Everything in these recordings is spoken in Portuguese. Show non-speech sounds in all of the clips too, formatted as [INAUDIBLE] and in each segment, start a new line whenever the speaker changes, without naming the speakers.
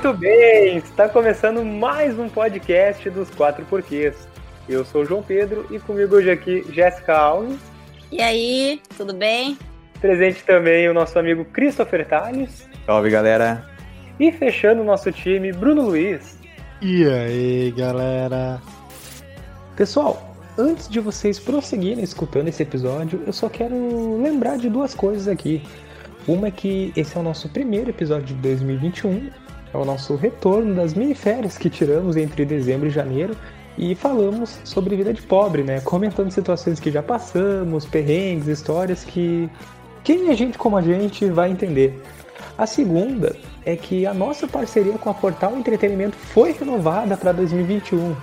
Muito bem, está começando mais um podcast dos Quatro Porquês. Eu sou o João Pedro e comigo hoje aqui Jéssica Alves.
E aí, tudo bem?
Presente também o nosso amigo Christopher Tales.
Salve, galera.
E fechando o nosso time, Bruno Luiz.
E aí, galera?
Pessoal, antes de vocês prosseguirem escutando esse episódio, eu só quero lembrar de duas coisas aqui. Uma é que esse é o nosso primeiro episódio de 2021, é o nosso retorno das miniférias que tiramos entre dezembro e janeiro e falamos sobre vida de pobre, né? Comentando situações que já passamos, perrengues, histórias que quem é gente como a gente vai entender. A segunda é que a nossa parceria com a Portal Entretenimento foi renovada para 2021.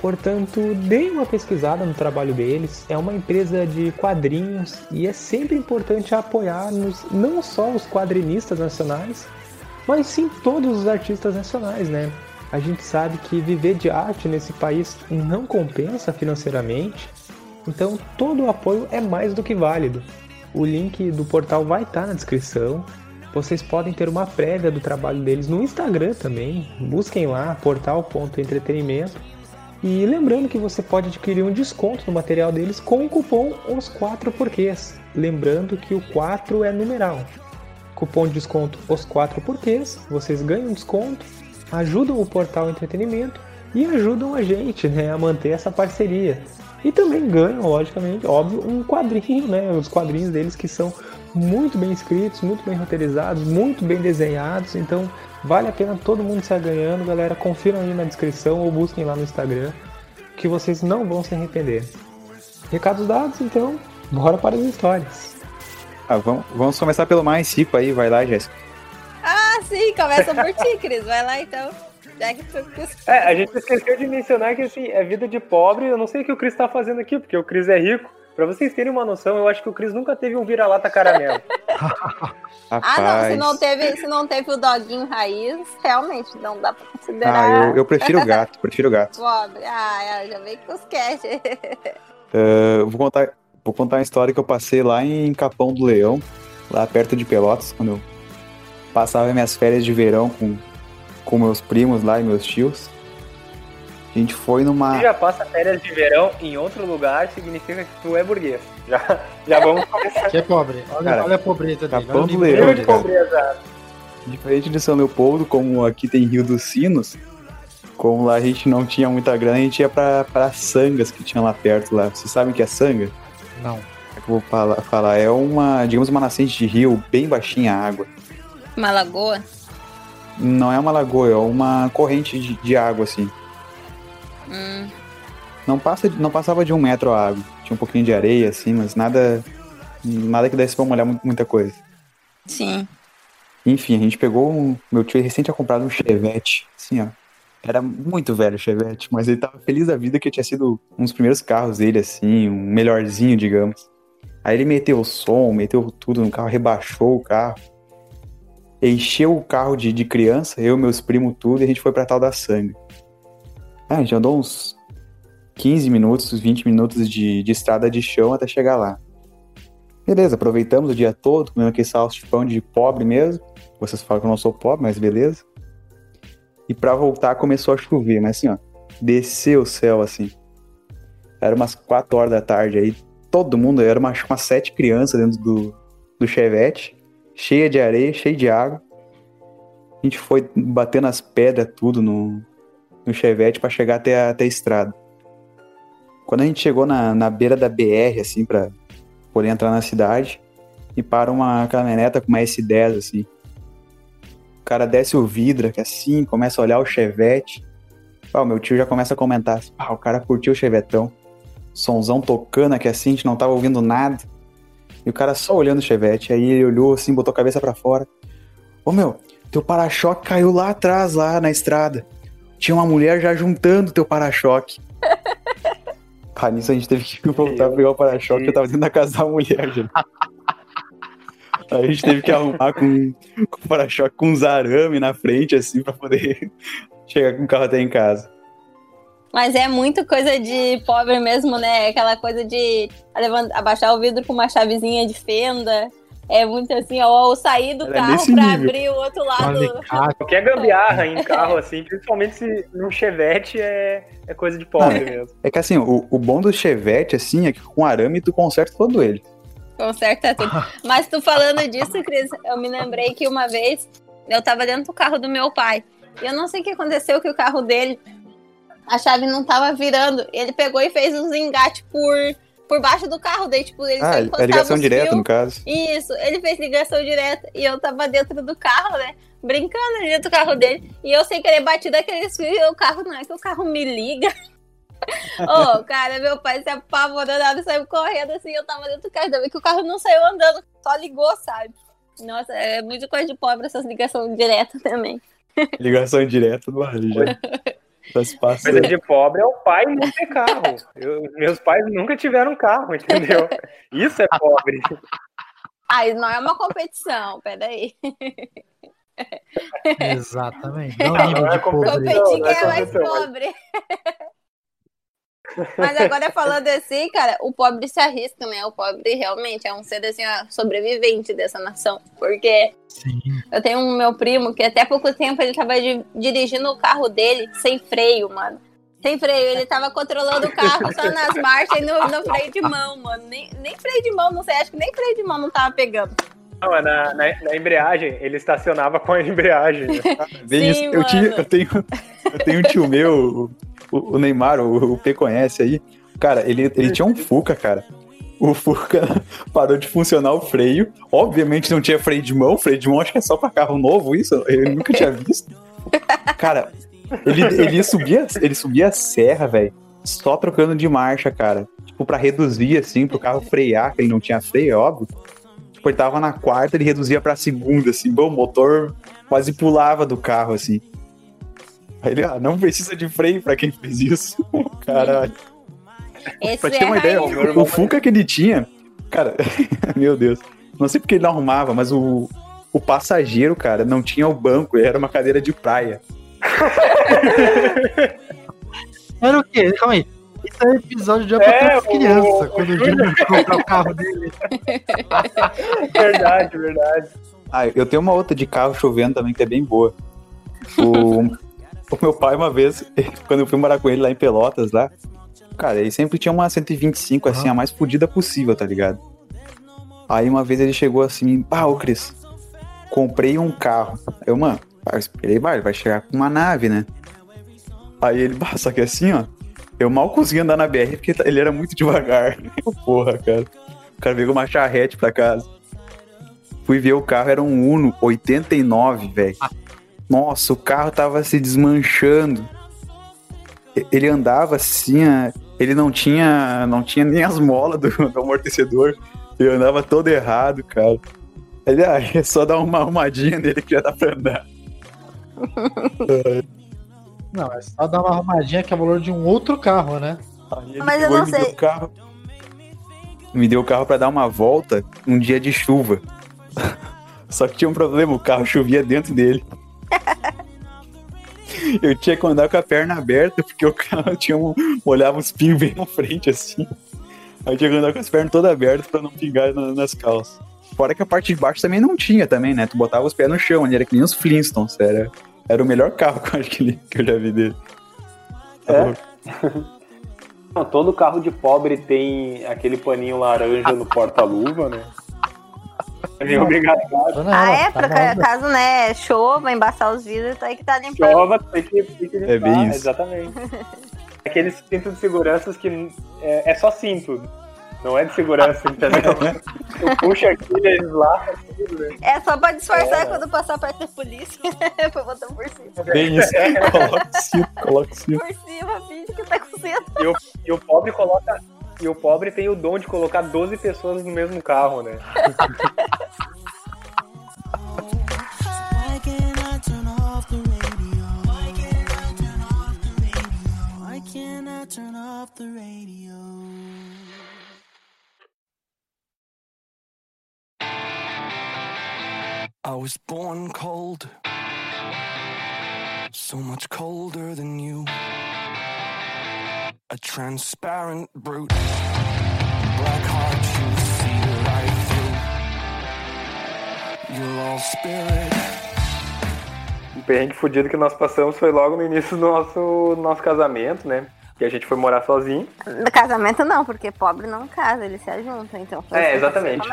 Portanto, dê uma pesquisada no trabalho deles. É uma empresa de quadrinhos e é sempre importante apoiar nos, não só os quadrinistas nacionais, mas sim todos os artistas nacionais, né? A gente sabe que viver de arte nesse país não compensa financeiramente, então todo o apoio é mais do que válido. O link do portal vai estar na descrição. Vocês podem ter uma prévia do trabalho deles no Instagram também. Busquem lá portal.entretenimento e lembrando que você pode adquirir um desconto no material deles com o cupom Os 4 Porquês. Lembrando que o 4 é numeral. Cupom de desconto Os 4 Porquês, vocês ganham desconto, ajudam o portal entretenimento e ajudam a gente né, a manter essa parceria. E também ganham, logicamente, óbvio, um quadrinho, né? Os quadrinhos deles que são muito bem escritos, muito bem roteirizados, muito bem desenhados. Então vale a pena todo mundo sair ganhando, galera. Confiram aí na descrição ou busquem lá no Instagram, que vocês não vão se arrepender. Recados dados, então, bora para as histórias.
Ah, vamos, vamos começar pelo mais rico aí, vai lá, Jéssica.
Ah, sim, começa por ti, Cris. Vai lá então. Que.
É, a gente esqueceu de mencionar que assim, é vida de pobre. Eu não sei o que o Cris tá fazendo aqui, porque o Cris é rico. Pra vocês terem uma noção, eu acho que o Cris nunca teve um vira-lata caramelo. [LAUGHS]
ah, não, se não, teve, se não teve o doguinho raiz, realmente não dá pra considerar.
Ah, eu, eu prefiro o gato, prefiro o gato. [LAUGHS]
Pobre, ah, já veio com os cash.
uh, vou, contar, vou contar uma história que eu passei lá em Capão do Leão, lá perto de Pelotas, quando eu passava minhas férias de verão com, com meus primos lá e meus tios. A gente foi numa.
Se já passa férias de verão em outro lugar, significa que tu é burguês. Já, já vamos começar.
Que é pobre. Olha,
Cara,
olha a pobreza dele.
Capão
olha
do
o
Leão,
de pobreza.
Diferente de São Leopoldo, como aqui tem Rio dos Sinos, como lá a gente não tinha muita grana, a gente ia pra, pra sangas que tinha lá perto lá. Vocês sabem o que é sanga?
Não.
É que eu vou falar, falar. É uma, digamos, uma nascente de rio, bem baixinha a água.
Uma lagoa?
Não é uma lagoa, é uma corrente de, de água, assim.
Hum.
Não, passa, não passava de um metro a água. Tinha um pouquinho de areia, assim, mas nada. Nada que desse pra molhar muita coisa.
Sim.
Enfim, a gente pegou um. Meu tio recente tinha comprado um Chevette, assim, ó. Era muito velho o Chevette, mas ele tava feliz da vida que tinha sido um dos primeiros carros dele, assim, um melhorzinho, digamos. Aí ele meteu o som, meteu tudo no carro, rebaixou o carro. Encheu o carro de, de criança, eu, meus primos, tudo, e a gente foi pra tal da sangue. Ah, a gente andou uns 15 minutos, 20 minutos de, de estrada de chão até chegar lá. Beleza, aproveitamos o dia todo, comendo aquele salchipão de pobre mesmo. Vocês falam que eu não sou pobre, mas beleza. E pra voltar começou a chover, mas assim, ó, desceu o céu assim. Era umas 4 horas da tarde aí. Todo mundo, era umas, umas sete crianças dentro do, do chevette, cheia de areia, cheia de água. A gente foi batendo as pedras tudo no, no chevette para chegar até a, até a estrada. Quando a gente chegou na, na beira da BR, assim, pra poder entrar na cidade, e para uma caminhoneta com uma S10, assim. Cara desce o vidro, que assim, começa a olhar o chevette. O meu tio já começa a comentar, ah, o cara curtiu o chevetão. Sonzão tocando aqui assim, a gente não tava ouvindo nada. E o cara só olhando o chevette, aí ele olhou assim, botou a cabeça para fora. Ô meu, teu para-choque caiu lá atrás, lá na estrada tinha uma mulher já juntando teu para-choque. [LAUGHS] Pá, nisso a gente teve que [LAUGHS] voltar a pegar o para-choque, eu tava dentro da casa da mulher, já. A gente teve que arrumar com, com o para-choque com uns arame na frente, assim, pra poder [LAUGHS] chegar com o carro até em casa.
Mas é muito coisa de pobre mesmo, né? Aquela coisa de abaixar o vidro com uma chavezinha de fenda, É muito assim, ó, eu sair do
Era
carro
nesse
pra
nível.
abrir o outro lado.
Qualquer gambiarra em carro, assim, principalmente se num chevette é, é coisa de pobre
Ah,
mesmo.
É que assim, o, o bom do Chevette, assim, é que com arame tu conserta todo ele.
Conserta tudo. [LAUGHS] Mas tu falando disso, Cris, eu me lembrei que uma vez eu tava dentro do carro do meu pai. E eu não sei o que aconteceu, que o carro dele, a chave não tava virando. Ele pegou e fez uns engates por, por baixo do carro dele. Tipo, ele só
Ah, é ligação direta, no caso.
Isso, ele fez ligação direta e eu tava dentro do carro, né? Brincando dentro do carro dele. E eu sem querer bati daqueles fios e o carro não é que o carro me liga. [LAUGHS] [LAUGHS] Ô, cara, meu pai se apavorou, nada, saiu correndo assim, eu tava dentro do carro, ainda bem que o carro não saiu andando, só ligou, sabe? Nossa, é muito coisa de pobre essas ligações diretas também. [LAUGHS]
Ligação direta do ar, já. Passando.
Coisa de pobre é o pai não ter carro. Eu- meus pais nunca tiveram carro, entendeu? Isso é pobre.
Ah, isso não é uma competição, peraí.
Exatamente. Não [LAUGHS]
Não é
de pobreza.
competição.
Competir
é
quem é mais
mas-
pobre. Mas agora falando assim, cara, o pobre se arrisca, né? O pobre realmente é um ser assim, ó, sobrevivente dessa nação. Porque
Sim.
eu tenho um meu primo que até pouco tempo ele tava di- dirigindo o carro dele sem freio, mano. Sem freio, ele tava controlando o carro só nas marchas e no, no freio de mão, mano. Nem, nem freio de mão, não sei, acho que nem freio de mão não tava pegando.
Não, é na, na, na embreagem, ele estacionava com a embreagem. [LAUGHS] né?
Sim.
Eu, tinha, eu, tenho, eu tenho um tio meu, o, o Neymar, o, o P conhece aí. Cara, ele, ele tinha um Fuca, cara. O Fuca [LAUGHS] parou de funcionar o freio. Obviamente não tinha freio de mão. Freio de mão acho que é só pra carro novo, isso. Eu nunca tinha visto. Cara, ele, ele, subia, ele subia a serra, velho. Só trocando de marcha, cara. Tipo, pra reduzir, assim, pro carro frear, que ele não tinha freio, é óbvio. Tipo, ele tava na quarta, ele reduzia pra segunda, assim. Bom, o motor quase pulava do carro, assim. Aí ele, ah, não precisa de freio pra quem fez isso. [LAUGHS] Caralho.
Esse
Pra te ter
é
uma ideia, o, o Fuca que ele tinha, cara, [LAUGHS] meu Deus, não sei porque ele não arrumava, mas o, o passageiro, cara, não tinha o banco, era uma cadeira de praia. [LAUGHS]
Era o quê? Calma aí. Isso é episódio de
É, o-
criança,
o
quando o Júnior comprar o carro dele.
Verdade, verdade.
Ah, eu tenho uma outra de carro chovendo também que é bem boa. O, o meu pai, uma vez, [LAUGHS] quando eu fui morar com ele lá em Pelotas, lá, cara, ele sempre tinha uma 125, assim, a mais fodida possível, tá ligado? Aí uma vez ele chegou assim, ah, ô Cris, comprei um carro. Eu, mano, eu esperei, vai, vai chegar com uma nave, né? Aí ele, bah, só que assim, ó, eu mal conseguia andar na BR porque ele era muito devagar. [LAUGHS] Porra, cara. O cara veio com uma charrete pra casa. Fui ver o carro, era um Uno 89, velho. Nossa, o carro tava se desmanchando. Ele andava assim, ah, ele não tinha, não tinha nem as molas do, do amortecedor. Ele andava todo errado, cara. Ele, ah, é só dar uma arrumadinha nele que já dá pra andar. [LAUGHS]
Não, é só dar uma arrumadinha que é o valor de um outro carro, né?
Mas eu não
me deu
sei.
o carro. Me deu o carro pra dar uma volta um dia de chuva. [LAUGHS] Só que tinha um problema, o carro chovia dentro dele. Eu tinha que andar com a perna aberta, porque o carro [LAUGHS] tinha um, olhava os pinhos bem na frente, assim. Aí eu tinha que andar com as pernas todas abertas pra não pingar na- nas calças. Fora que a parte de baixo também não tinha também, né? Tu botava os pés no chão, ali, era que nem os Flintstones, era, era o melhor carro que eu acho que, ele- que eu já vi dele.
É? [LAUGHS] Não, todo carro de pobre tem aquele paninho laranja no porta-luva, né?
Não,
Ah, é?
tá
Pra caso, né, chova, embaçar os vidros, tá aí que tá limpando.
Chova, tem que, tem que limpar,
É bem isso.
Exatamente. Aqueles cintos de segurança que é, é só cinto, não é de segurança, [LAUGHS] entendeu? Tu puxa aqui, eles lá, tudo, né?
É só pra disfarçar
É.
quando passar perto da polícia. [LAUGHS] pra botar por cima.
Bem isso. Coloca o cinto, coloca o cinto.
Por cima, finge que tá com cinto.
E o, e o pobre coloca. E o pobre tem o dom de colocar 12 pessoas no mesmo carro, né?
I was born cold, so much colder than you. A transparent brute, black heart you see right through. You're all spirit.
O perrengue fudido que nós passamos foi logo no início do nosso, nosso casamento, né? Que a gente foi morar sozinho.
No casamento não, porque pobre não casa, eles se ajuntam, então. foi
É,
assim que
exatamente.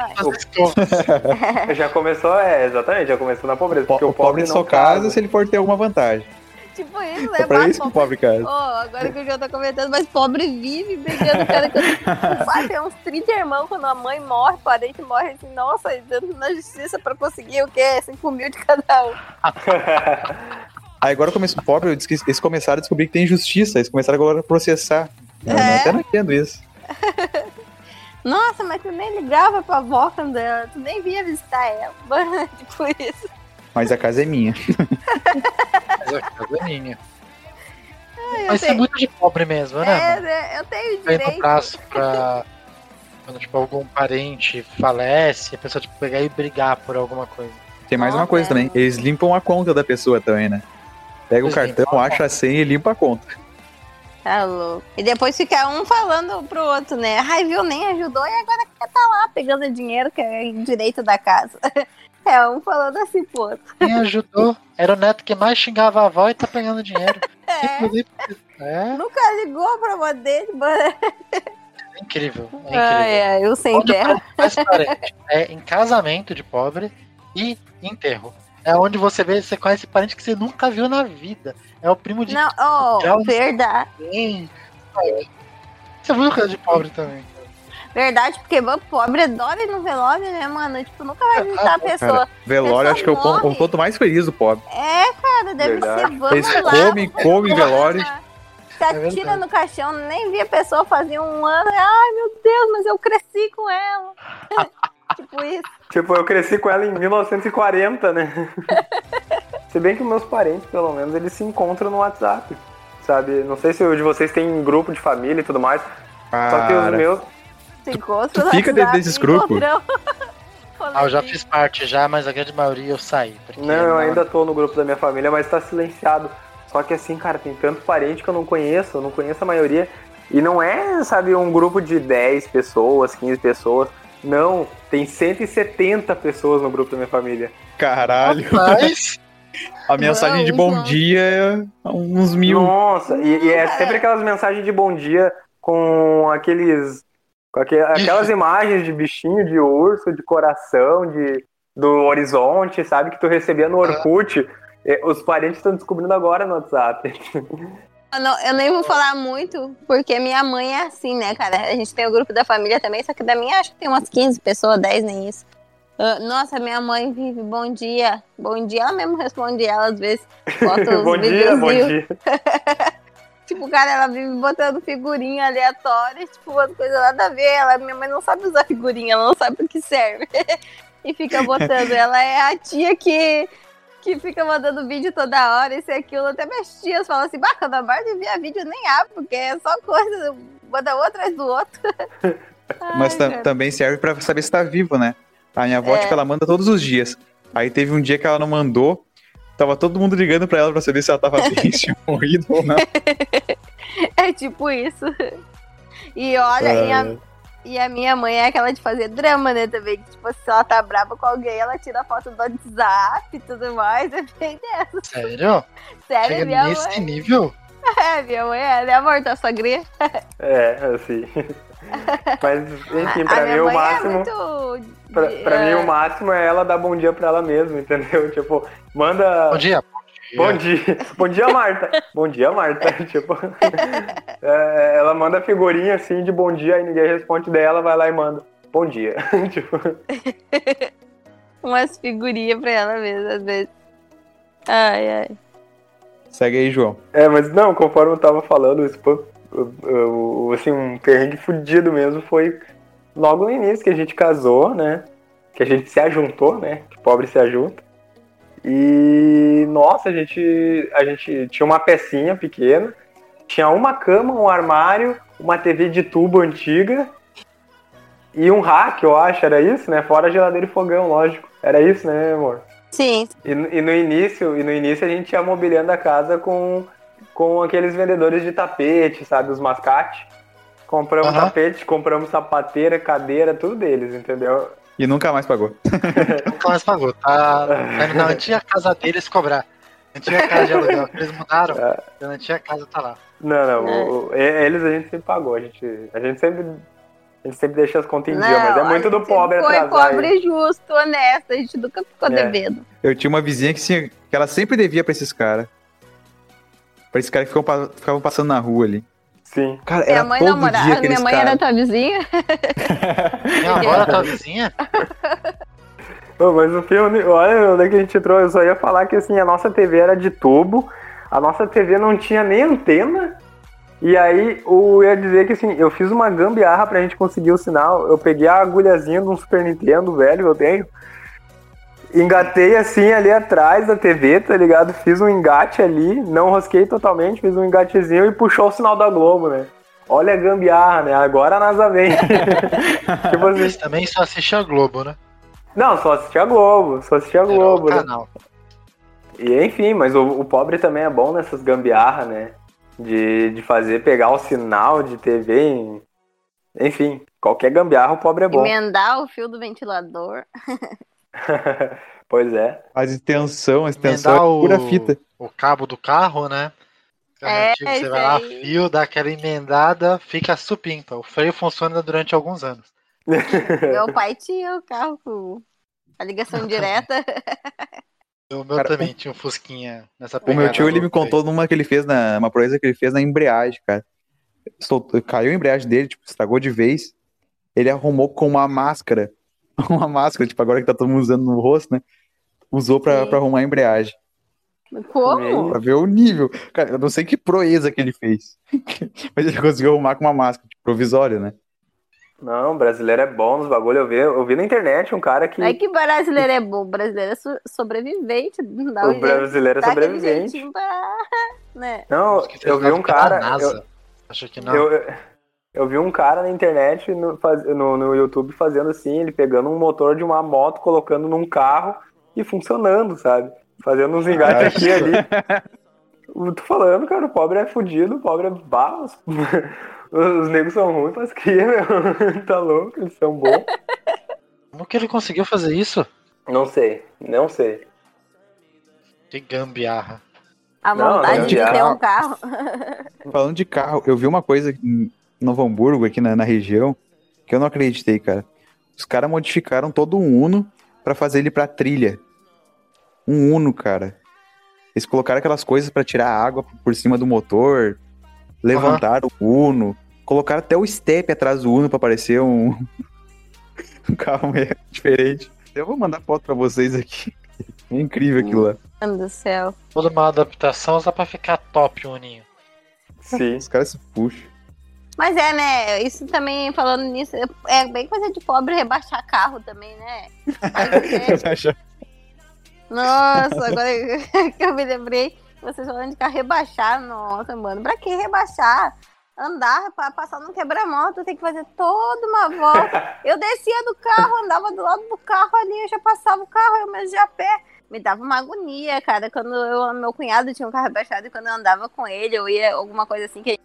O- [LAUGHS] já começou, é, exatamente, já começou na pobreza. Porque
O pobre
não
só casa se ele for ter alguma vantagem.
Tipo isso, né?
É pra isso que o pobre casa.
Ô, agora que o João tá comentando, mas pobre vive brigando, cara. [LAUGHS] Vai ter uns 30 irmãos quando a mãe morre, o parente morre assim, nossa, dando na justiça pra conseguir o quê? 5 mil de cada um.
Aí agora pobre, eu disse que eles começaram a descobrir que tem justiça, eles começaram agora a processar. Eu
É?
até não entendo isso. [LAUGHS]
Nossa, mas tu nem ligava pra avó quando ela, tu nem vinha visitar ela. [LAUGHS] tipo isso.
Mas a casa é minha.
Mas a casa é minha. Mas isso é
tenho-
muito de pobre mesmo, né?
É, né? Eu tenho
Vem no
direito.
braço [LAUGHS] pra. Quando tipo, algum parente falece, a pessoa tipo, pegar e brigar por alguma coisa.
Tem mais uma coisa
é.
também, eles limpam a conta da pessoa também, né? Pega o cartão, acha a senha e limpa a conta.
Tá louco. E depois fica um falando pro outro, né? Ai, viu, nem ajudou e agora tá lá pegando dinheiro que é direito da casa. [LAUGHS] É, um falando assim outro.
Quem ajudou era o neto que mais xingava a avó e tá pegando dinheiro. [LAUGHS]
É,
É
nunca ligou pra avó dele, mano.
incrível. É incrível.
Ai, ai, eu sem
o
terra.
é em casamento de pobre e enterro. É onde você vê, você conhece parente que você nunca viu na vida. É o primo de
Não, oh, verdade.
Você viu coisa de pobre também.
Verdade, porque mano, pobre adora ir no velório, né, mano? Tipo, nunca vai visitar a pessoa.
Cara, velório, acho que é o ponto, o ponto mais feliz do pobre.
É, cara, deve
Verdade.
ser, vamos
Eles
lá.
comem, comem [LAUGHS] velório.
Se atira
verdade.
no caixão, nem vi a pessoa fazia um ano. Ai, meu Deus, mas eu cresci com ela. [LAUGHS] tipo isso.
Tipo, eu cresci com ela em 1940, né? [LAUGHS] se bem que meus parentes, pelo menos, eles se encontram no WhatsApp. Sabe? Não sei se o de vocês tem grupo de família e tudo mais. Só que os
Cara,
meus.
Se encontra
fica dentro desses grupos? [LAUGHS]
Ah, eu já fiz parte já, mas a grande maioria eu saí.
Não, eu ainda tô no grupo da minha família, mas tá silenciado. Só que assim, cara, tem tanto parente que eu não conheço, eu não conheço a maioria. E não é, sabe, um grupo de 10 pessoas, 15 pessoas. Não, tem 170 pessoas no grupo da minha família.
caralho.
Mas, [LAUGHS]
A mensagem de
Não,
bom
não.
dia é uns mil.
Nossa, e, e é sempre aquelas mensagens de bom dia com aqueles. Com aque- aquelas imagens de bichinho, de urso, de coração, de, do horizonte, sabe? Que tu recebia no Orkut. É, Os parentes estão descobrindo agora no WhatsApp. [LAUGHS]
Eu, não- eu nem vou falar muito, porque minha mãe é assim, né, cara? A gente tem o grupo da família também, só que da minha acho que tem umas 15 pessoas, 10 nem isso. Ah, nossa, minha mãe vive bom dia, bom dia. Ela mesmo responde ela às vezes. [LAUGHS] Bota uns
bom dia, bom dia. [LAUGHS]
Tipo, cara, ela vive botando figurinha aleatória, tipo, uma coisa nada a ver. Ela, minha mãe não sabe usar figurinha, ela não sabe o que serve. [LAUGHS] e fica botando. Ela é a tia que, que fica mandando vídeo toda hora, isso e aquilo. Até minhas tias falam assim, bah, quando a Barbie via vídeo, nem abre, porque é só coisa, manda um atrás do outro. [LAUGHS]
Mas
Ai, cara.
também serve pra saber se tá vivo, né? A minha avó,
É.
tipo, ela manda todos os dias. Aí teve um dia que ela não mandou. Tava todo mundo ligando pra ela pra saber se ela tava bem, se tinha [LAUGHS] morrido ou não. [LAUGHS]
É tipo isso. E olha, e,
É.
a, e a minha mãe é aquela de fazer drama, né, também. Que, tipo, se ela tá brava com alguém, ela tira foto do WhatsApp e tudo mais. É bem dessa.
sério?
Sério,
Chega
minha
nesse
mãe.
nível? [LAUGHS]
É, minha mãe é, né, amor? Tá sogrinha? [LAUGHS]
É, assim. [LAUGHS] Mas, enfim,
a
pra mim o máximo.
é muito...
Pra, pra mim,
é,
o máximo é ela dar bom dia pra ela mesma, entendeu? Tipo, manda.
Bom dia.
Bom dia. Bom dia, Marta. bom dia, Marta. tipo, é, ela manda figurinha assim de bom dia, aí ninguém responde dela, vai lá e manda. Bom dia. tipo,
Umas figurinhas pra ela mesmo, às vezes. Ai, ai.
Segue aí, João.
é, mas não, conforme eu tava falando, eu- assim, um perrengue fudido mesmo foi logo no início que a gente casou, né? Que a gente se ajuntou, né? Que pobre se ajunta. E nossa, a gente, a gente tinha uma pecinha pequena, tinha uma cama, um armário, uma TV de tubo antiga e um rack, eu acho, era isso, né? Fora geladeira e fogão, lógico. Era isso, né, amor?
Sim,
E, no- e no início, e no início a gente ia mobiliando a casa com, com aqueles vendedores de tapete, sabe, os mascate. Compramos
Aham.
tapete, compramos sapateira, cadeira, tudo deles, entendeu?
E nunca mais pagou. [LAUGHS]
Nunca mais pagou. Tá, na antiga casa deles cobrar. Antiga casa de aluguel. que Eles mudaram. A antiga casa tá lá.
Não, não.
É.
o- o- eles a gente sempre pagou. A gente, a gente sempre. A gente sempre deixa as contas em dia, mas é
a
muito do pobre
Foi
atrasar.
pobre justo, honesto. A gente nunca ficou
É.
devendo.
Eu tinha uma vizinha que, tinha, que ela sempre devia pra esses caras. Pra esses caras que ficam, pa- ficavam passando na rua ali.
Sim.
Cara,
Minha
era
mãe
todo dia
namorava, minha mãe
caras.
era tua vizinha.
Minha [LAUGHS] avó era tua vizinha? [LAUGHS]
Ô, mas o filme, olha onde é que a gente entrou. Eu só ia falar que assim, a nossa TV era de tubo, a nossa TV não tinha nem antena. E aí eu ia dizer que assim, eu fiz uma gambiarra pra gente conseguir o sinal. Eu peguei a agulhazinha de um Super Nintendo velho que eu tenho. Engatei assim ali atrás da TV, tá ligado? Fiz um engate ali, não rosquei totalmente, fiz um engatezinho e puxou o sinal da Globo, né? Olha a gambiarra, né? Agora a NASA vem. [LAUGHS] tipo assim,
Mas também só assistia a Globo, né?
não, só assistia a Globo, só assistia a
Era
Globo,
o
né?
canal.
E enfim, mas o, o pobre também é bom nessas gambiarras, né? De, de fazer pegar o sinal de TV. em- Enfim, qualquer gambiarra o pobre é bom.
Emendar o fio do ventilador. [LAUGHS]
pois é.
Faz extensão, a extensão
Emendar
é pura
o,
fita.
o cabo do carro, né?
É,
antigo, você vai lá, fio, dá aquela emendada, fica supimpa. O freio funciona durante alguns anos.
Meu pai tinha o carro com a ligação direta. [LAUGHS]
O meu
Cara,
também tinha um Fusquinha nessa
O
pegada.
meu tio, ele me contou numa que ele fez na. Uma proeza que ele fez na embreagem, cara. Soltou- caiu a embreagem dele, tipo, estragou de vez. Ele arrumou com uma máscara. [LAUGHS] Uma máscara, tipo, agora que tá todo mundo usando no rosto, né? Usou pra,
Sim.
pra arrumar a embreagem.
Como?
Pra ver o nível. Cara, eu não sei que proeza que ele fez. [LAUGHS] Mas ele conseguiu arrumar com uma máscara, tipo, provisória, né?
Não, brasileiro é bom nos bagulho. Eu vi, eu vi na internet um cara que.
É que brasileiro é bom, o brasileiro é so- sobrevivente. Não dá
o
jeito,
brasileiro é
aquele
sobrevivente.
pra... [LAUGHS] Né?
Não, eu vi um cara. Eu,
Acho que não.
eu, eu vi um cara na internet, no, no, no YouTube, fazendo assim, ele pegando um motor de uma moto, colocando num carro e funcionando, sabe? Fazendo uns engates aqui e ali. Eu tô falando, cara, o pobre é fudido, o pobre é barro. Os, os negros são ruins pras crias, meu. [LAUGHS] tá louco, eles são bons.
Como que ele conseguiu fazer isso?
Não sei, não sei.
Que gambiarra.
A
Não,
vontade de ter um carro. [LAUGHS]
Falando de carro, eu vi uma coisa em Novo Hamburgo, aqui na, na região, que eu não acreditei, cara. Os caras modificaram todo um Uno pra fazer ele pra trilha. Um Uno, cara. Eles colocaram aquelas coisas pra tirar a água por cima do motor, levantaram o Uno, colocaram até o step atrás do Uno pra parecer um, [LAUGHS] um carro meio diferente. Eu vou mandar foto pra vocês aqui. É incrível aquilo lá.
Deus do céu.
Toda uma adaptação só pra ficar top o Uninho.
Sim.
Os caras se puxam.
Mas é, né? Isso também, falando nisso, é bem coisa de pobre rebaixar carro também, né? É- [LAUGHS] Nossa, agora [LAUGHS] que eu me lembrei, vocês falando de carro rebaixar, nossa, mano, pra que rebaixar? Andar pra passar no quebra-moto, tem que fazer toda uma volta. [LAUGHS] Eu descia do carro, andava do lado do carro ali, eu já passava o carro, eu mesmo já a pé. Me dava uma agonia, cara, quando eu, meu cunhado tinha um carro rebaixado e quando eu andava com ele, eu ia alguma coisa assim que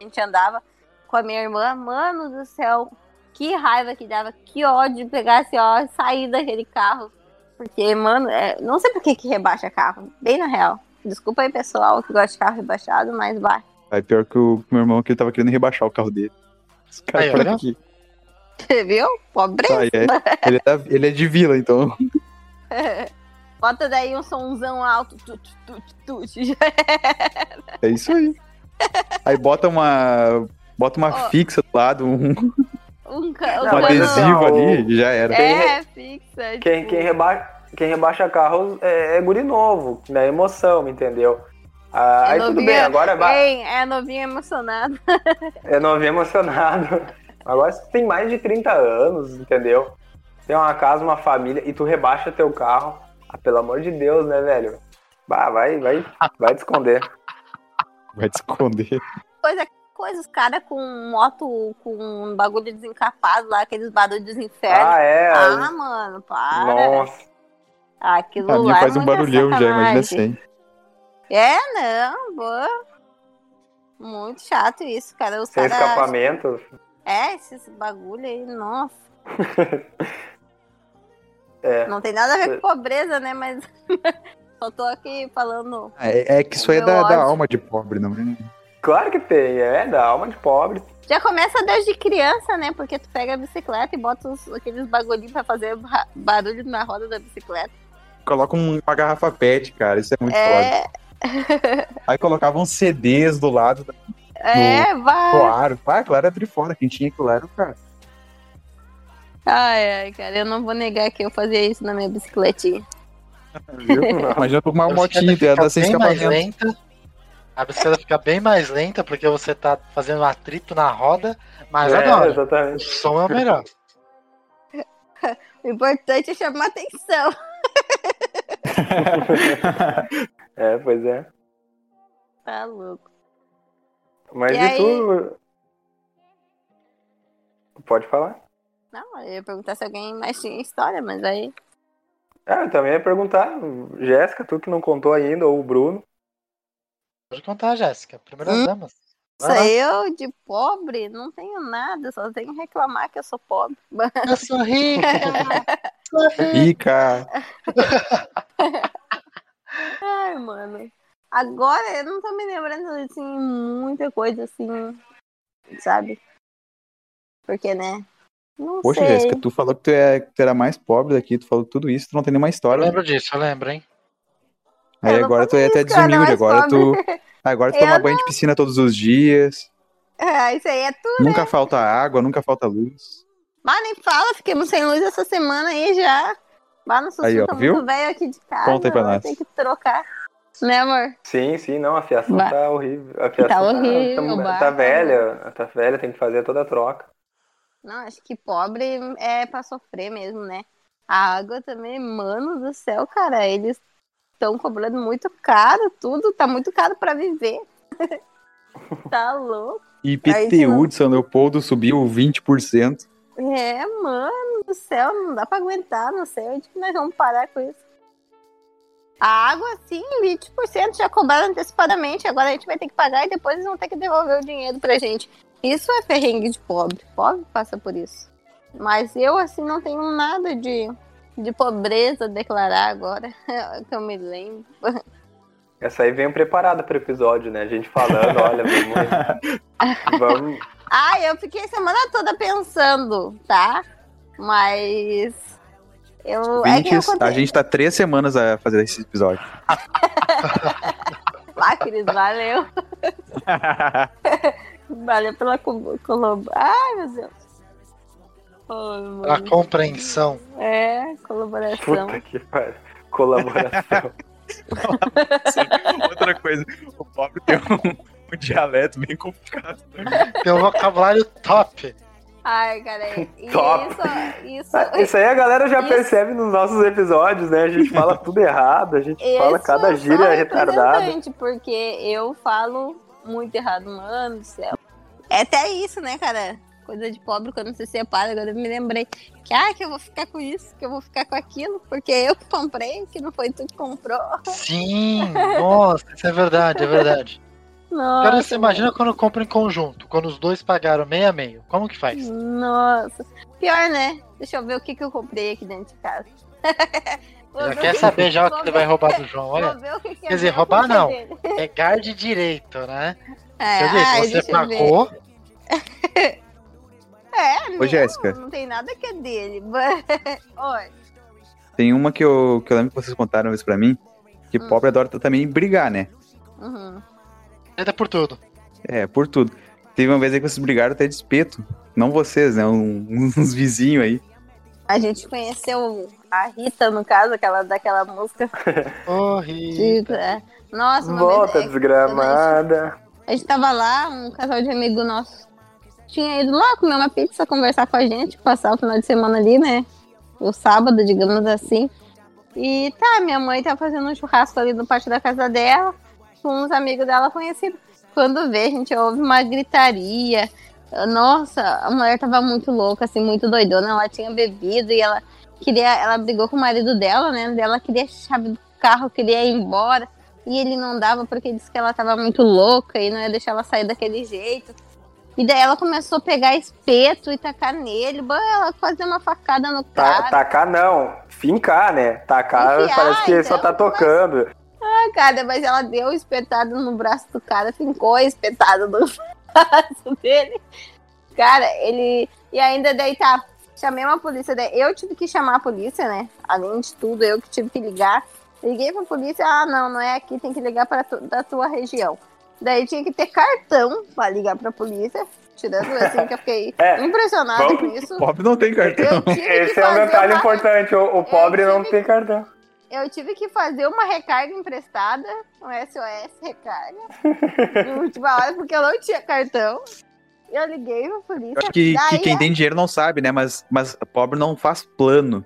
a gente andava com a minha irmã, mano do céu, que raiva que dava, que ódio pegar assim, ó, sair daquele carro. Porque, mano, é, não sei por que que rebaixa carro, bem na real. Desculpa aí, pessoal, que gosta de carro rebaixado, mas vai.
Aí pior que o meu irmão que ele tava querendo rebaixar o carro dele. Os caras
Aí,
por
olha.
aqui.
Você viu? Pobre.
É, [LAUGHS] ele, é da- ele é de vila, então. [LAUGHS]
Bota daí um somzão alto. Tut, tut, tut. [LAUGHS] Já
É isso aí. Aí bota uma. Bota uma
Ó.
fixa do lado, um,
Um, ca- um
adesivo ali, já era.
É, fixa.
Quem,
tipo,
quem, reba... quem rebaixa carros é, é guri novo, na emoção, entendeu? Ah,
É
aí tudo
novinho,
bem, agora vai.
É novinho emocionado. [LAUGHS]
É novinho emocionado. Agora tu tem mais de 30 anos, entendeu? Tem uma casa, uma família e tu rebaixa teu carro. Ah, pelo amor de Deus, né, velho? Bah, vai, vai, vai te esconder.
Vai te esconder.
Coisa, coisa, os caras com moto, com um bagulho desencapado lá, aqueles barulhos dos infernos.
Ah, é.
Ah, mano, para.
Nossa.
Aquilo
A minha
lá
faz
é
um
muita
barulhão já, imagina assim.
É, não, boa. Muito chato isso, cara. Os
Sem
caras.
escapamento.
É, esses bagulho aí, nossa. [LAUGHS]
É.
Não tem nada a ver com pobreza, né? Mas [LAUGHS] só tô aqui falando.
É, é que isso aí é da, da alma de pobre, não é?
Claro que tem, é da alma de pobre.
Já começa desde criança, né? Porque tu pega a bicicleta e bota os- aqueles bagulhinhos pra fazer ba- barulho na roda da bicicleta.
Coloca um- uma garrafa pet, cara, isso é muito foda.
É, [LAUGHS]
Aí colocavam CDs do lado do
é, vai.
Ah, claro, era de fora. Quem tinha aquilo era o cara.
Ai, ai, cara, eu não vou negar que eu fazia isso na minha bicicletinha.
Viu? [LAUGHS] Imagina tu uma
A
motinha
bicicleta
dela sem escapamento.
lenta. A bicicleta fica bem mais lenta porque você tá fazendo atrito na roda, mas
é,
agora o
exatamente.
som é o melhor.
O importante é chamar atenção. [LAUGHS]
é, pois é.
Tá louco.
Mas
E
e,
aí?
tu? Pode falar?
Não, eu ia perguntar se alguém mais tinha história, mas aí.
Ah, eu também ia perguntar. Jéssica, tu que não contou ainda, ou o Bruno.
Pode contar, Jéssica. Primeiras
Hum.
damas.
Eu de pobre, não tenho nada, só tenho que reclamar que eu sou pobre.
Eu sou rica. [LAUGHS] sou rica. [LAUGHS]
Ai, mano. Agora eu não tô me lembrando assim, muita coisa assim, sabe? Porque, né? Não
Poxa,
sei.
Jéssica, tu falou que tu, é, que tu era mais pobre daqui, tu falou tudo isso, tu não tem nenhuma
Eu
história.
lembro disso, eu lembro, hein?
Aí
Eu não
agora tu é até desumilde, agora tu, [LAUGHS] agora tu
Eu
toma banho de piscina todos os dias,
Ah, isso aí é tudo.
nunca falta água, nunca falta luz.
Mas nem fala, fiquemos sem luz essa semana aí já. Bah, no
Aí, ó,
tá
viu?
muito velho aqui de casa.
Conta aí pra nós.
ter que trocar. Né, amor?
Sim, sim, não, a fiação
Bah.
tá horrível. A fiação
horrível,
tá,
bah,
tá
tá
velha, tá velha, tem que fazer toda a troca.
Não, acho que pobre é pra sofrer mesmo, né? A água também, mano do céu, cara, eles estão cobrando muito caro, tudo tá muito caro pra viver. [LAUGHS] tá louco.
IPTU de São Leopoldo subiu 20%.
É, mano do céu, não dá pra aguentar, não sei onde que nós vamos parar com isso. A água, sim, 20% já cobraram antecipadamente, agora a gente vai ter que pagar e depois eles vão ter que devolver o dinheiro pra gente. Isso é perrengue de pobre, pobre passa por isso. Mas eu, assim, não tenho nada de, de pobreza a declarar agora, [LAUGHS] que eu me lembro.
Essa aí veio preparada pro episódio, né? A gente falando, olha, vamos. [LAUGHS] vamos
Ah, eu fiquei a semana toda pensando, tá? Mas... Eu, é que eu
a gente tá três semanas a fazer esse episódio. [LAUGHS]
Ah, Cris, valeu. [LAUGHS] Valeu pela co- colab... Ai, meu Deus. Mano.
A compreensão.
É, colaboração.
Puta que pariu. Colaboração. [LAUGHS]
Outra coisa, o pobre tem um, um dialeto bem complicado.
Tem um vocabulário top.
Ai, cara, e
Top.
isso,
Ah,
isso,
Isso aí a galera já
Isso.
percebe nos nossos episódios, né? A gente fala [LAUGHS] tudo errado, a gente fala
isso
cada
é só
gíria retardada.
representante, Porque eu falo muito errado, mano do céu. É até isso, né, cara? Coisa de pobre quando se separa. Agora eu me lembrei que, ah, que eu vou ficar com isso, que eu vou ficar com aquilo, porque eu que comprei, que não foi tu que comprou.
Sim, [LAUGHS] nossa, isso é verdade, é verdade.
Nossa,
Agora você imagina quando compra em conjunto, quando os dois pagaram meio a meio. Como que faz?
Nossa. Pior, né? Deixa eu ver o que, que eu comprei aqui dentro de casa. [LAUGHS]
Já quer saber já o que ele vai roubar do João, olha.
que que é
Quer dizer, roubar
é
não.
dele.
É guarde direito, né?
É, ai,
se você pagou, [LAUGHS]
É,
Ô,
meu,
Jéssica.
Não tem nada que é dele. [LAUGHS] Oi.
Tem uma que eu, que eu lembro que vocês contaram isso pra mim, que
Hum.
pobre adora também brigar, né?
Uhum.
Ainda por tudo.
É, por tudo. Teve uma vez aí que vocês brigaram até de espeto. Não vocês, né? Um- [LAUGHS] uns vizinhos aí.
A gente conheceu a Rita, no caso, aquela daquela música. [LAUGHS]
Horrível.
de- é. Nossa, uma
Volta,
vez, é,
desgramada.
A gente tava lá, um casal de amigo nosso tinha ido lá comer uma pizza, conversar com a gente, passar o final de semana ali, né? O sábado, digamos assim. E tá, minha mãe tá fazendo um churrasco ali no pátio da casa dela, uns amigos dela conhecidos. Quando vê, a gente ouve uma gritaria. Nossa, a mulher tava muito louca, assim, muito doidona. Ela tinha bebido e ela queria. Ela brigou com o marido dela, né? Ela queria a chave do carro, queria ir embora. E ele não dava porque disse que ela tava muito louca e não ia deixar ela sair daquele jeito. E daí ela começou a pegar espeto e tacar nele. Bah, Ela fazia uma facada no
Ta-
cara.
tacar não, fincar, né? Tacar
Enfiar,
parece que
então,
só tá
mas-
tocando.
Ah, cara, mas ela deu espetado no braço do cara, fincou espetado no [LAUGHS] braço dele. Cara, ele. E ainda daí tá. Chamei uma polícia. Daí eu tive que chamar a polícia, né? Além de tudo, eu que tive que ligar. Liguei pra polícia. Ah, não, não é aqui, tem que ligar pra tu, da tua região. Daí tinha que ter cartão pra ligar pra polícia. Tirando assim, que eu fiquei [LAUGHS]
É,
impressionada
vamos-
com isso.
Pobre não tem cartão.
Esse é um detalhe
uma-
importante, o, o pobre não tem cartão.
Eu tive que fazer uma recarga emprestada, um SOS recarga, de [LAUGHS] última hora, porque eu não tinha cartão. Eu liguei pra polícia.
Eu acho que, que quem tem dinheiro não sabe, né? Mas, mas pobre não faz plano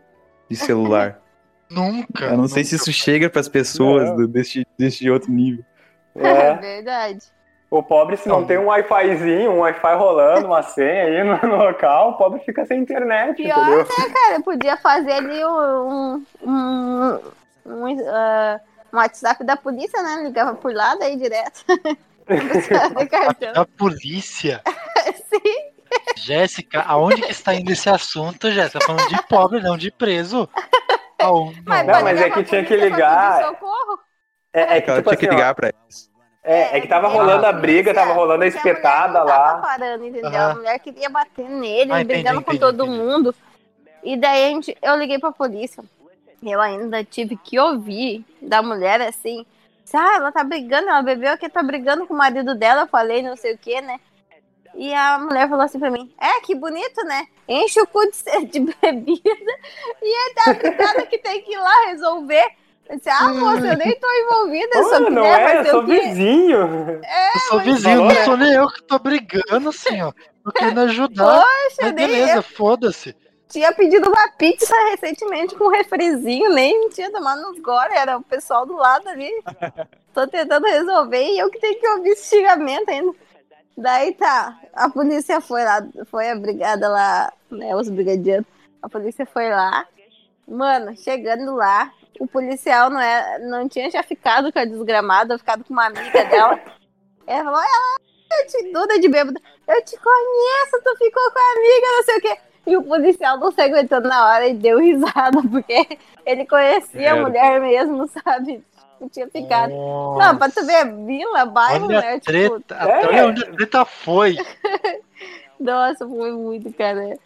de celular. [LAUGHS]
Nunca.
Eu não sei se isso chega pras pessoas
Não.
do- deste, deste outro nível. [LAUGHS]
É
É,
verdade.
o pobre, se não tem um Wi-Fizinho, um Wi-Fi rolando, uma senha aí no, no local, o pobre fica sem internet,
Pior,
entendeu?
né, cara? Eu podia fazer ali um, um, um, ah, um WhatsApp da polícia, né? Ligava por lá, daí direto. Não precisava de cartão.
A polícia. [LAUGHS]
Sim.
Jéssica, aonde que está indo esse assunto, Jéssica? Falando de pobre, não de preso. Aonde?
Não,
pra
mas é que tinha que
pra
ligar. É, é que,
Ela
tipo
tinha que
assim, ó,
ligar pra eles.
é, é que tava
porque
rolando a briga, tava rolando a espetada
não tava
lá.
parando, entendeu? A mulher queria bater nele,
Ah, entendi,
brigando com
entendi,
todo
entendi.
mundo. E daí a gente, eu liguei pra polícia. Eu ainda tive que ouvir da mulher assim. Ah, ela tá brigando, ela bebeu aqui, tá brigando com o marido dela. Eu falei não sei o que, né? E a mulher falou assim pra mim: É, que bonito, né? Enche o cu de, de [LAUGHS] bebida e aí tá brigada que tem que ir lá resolver. Eu disse, ah, moça, eu nem tô envolvida, eu sou
Ah, não é,
vai
eu sou vizinho.
Eu sou vizinho, não sou nem eu que tô brigando, assim, ó. Tô querendo ajudar.
Poxa,
Mas beleza, foda-se.
Tinha pedido uma pizza recentemente com um refrizinho, nem tinha tomado nos gole, era o pessoal do lado ali. [LAUGHS] Tô tentando resolver e eu que tenho que ouvir esse xingamento ainda. Daí tá, a polícia foi lá, foi a brigada lá, né, os brigadianos. A polícia foi lá. Mano, chegando lá, o policial não, é, não tinha já ficado com a desgramada, ficado com uma amiga dela. [LAUGHS] Ela falou, ela, eu te duda de bêbada. Eu te conheço, tu ficou com a amiga, não sei o quê. E o policial não se aguentou na hora e deu risada, porque ele conhecia a
Era.
mulher mesmo, sabe? Não tinha ficado. Não, pra tu ver, vila, bairro,
Olha
né?
a
Tipo,
treta.
É.
Olha onde a treta foi. [LAUGHS]
nossa, foi muito, cara.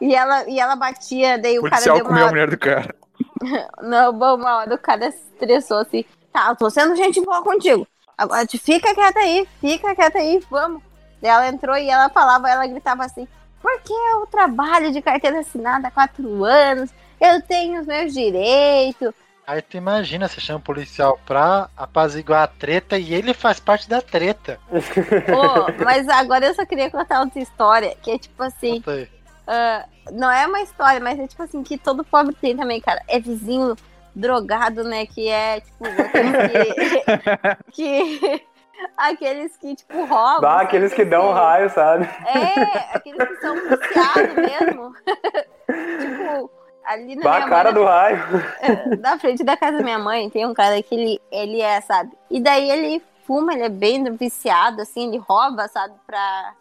E ela, e ela batia, daí o
O
cara
policial
deu
comeu a
uma.
mulher do cara. [LAUGHS]
Não, bom, uma hora o cara se estressou assim. Tá, eu tô sendo gente boa contigo. Agora te fica quieta aí, fica quieta aí, vamos. Daí ela entrou e ela falava, ela gritava assim, porque eu trabalho de carteira assinada há quatro anos, eu tenho os meus direitos.
Aí tu imagina, você chama o policial pra apaziguar a treta e ele faz parte da treta. [LAUGHS]
Ô, mas agora eu só queria contar outra história, que é tipo assim,
Conta aí.
ah, não é uma história, mas é tipo assim, que todo pobre tem também, cara. É vizinho drogado, né? Que é, tipo, [LAUGHS] que. que [LAUGHS] aqueles que, tipo, roubam. Sabe,
aqueles que dão
assim.
raio, sabe?
É, aqueles que são viciados mesmo. [LAUGHS] tipo, ali na
Dá
minha
cara
mãe,
do raio. [LAUGHS]
na frente da casa da minha mãe, tem um cara que ele, ele é, sabe? E daí ele fuma, ele é bem viciado, assim, ele rouba, sabe, pra,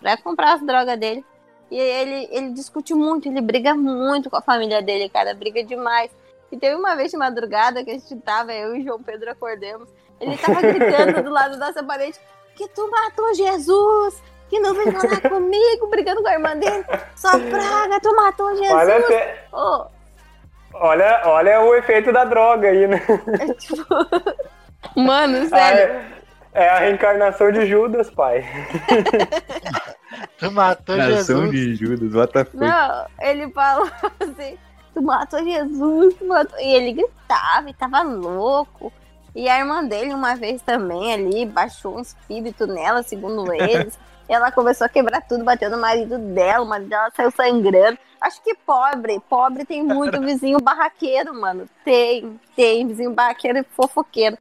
pra comprar as drogas dele. E ele, ele discute muito, ele briga muito com a família dele, cara, briga demais. E teve uma vez de madrugada que a gente tava, eu e o João Pedro acordamos, ele tava gritando do lado da nossa parede que tu matou Jesus, que não vem falar comigo, brigando com a irmã dele. Só praga, tu matou Jesus.
Olha, até-
Ô,
olha, olha o efeito da droga aí, né?
é tipo... [LAUGHS] Mano, sério.
é, é a reencarnação de Judas, pai. [LAUGHS]
Tu matou
Nação
Jesus.
de Judas, what the fuck.
Não, ele falou assim, tu matou Jesus, tu matou... E ele gritava e tava louco. E a irmã dele, uma vez também ali, baixou um espírito nela, segundo [LAUGHS] eles. Ela começou a quebrar tudo, bateu no marido dela, o marido dela saiu sangrando. Acho que pobre, pobre tem muito [LAUGHS] vizinho barraqueiro, mano. Tem, tem, vizinho barraqueiro e fofoqueiro.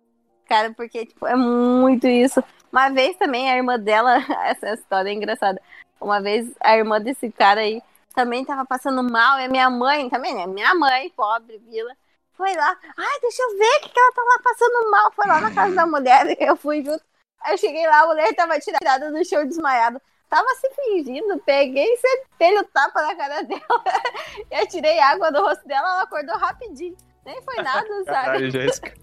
Cara, porque, tipo, é muito isso. Uma vez também a irmã dela, [LAUGHS] essa história é engraçada. Uma vez a irmã desse cara aí também tava passando mal, e a minha mãe também, né? Minha mãe, pobre, vila, foi lá. Ai, deixa eu ver o que, que ela tá lá passando mal. Foi lá na casa da mulher, [LAUGHS] eu fui junto. Aí eu cheguei lá, a mulher tava tirada no chão, desmaiada. tava se fingindo, peguei, sentei o tapa na cara dela [LAUGHS] e atirei água no rosto dela, ela acordou rapidinho. Nem foi nada, [LAUGHS] sabe?
Caralho, Jéssica.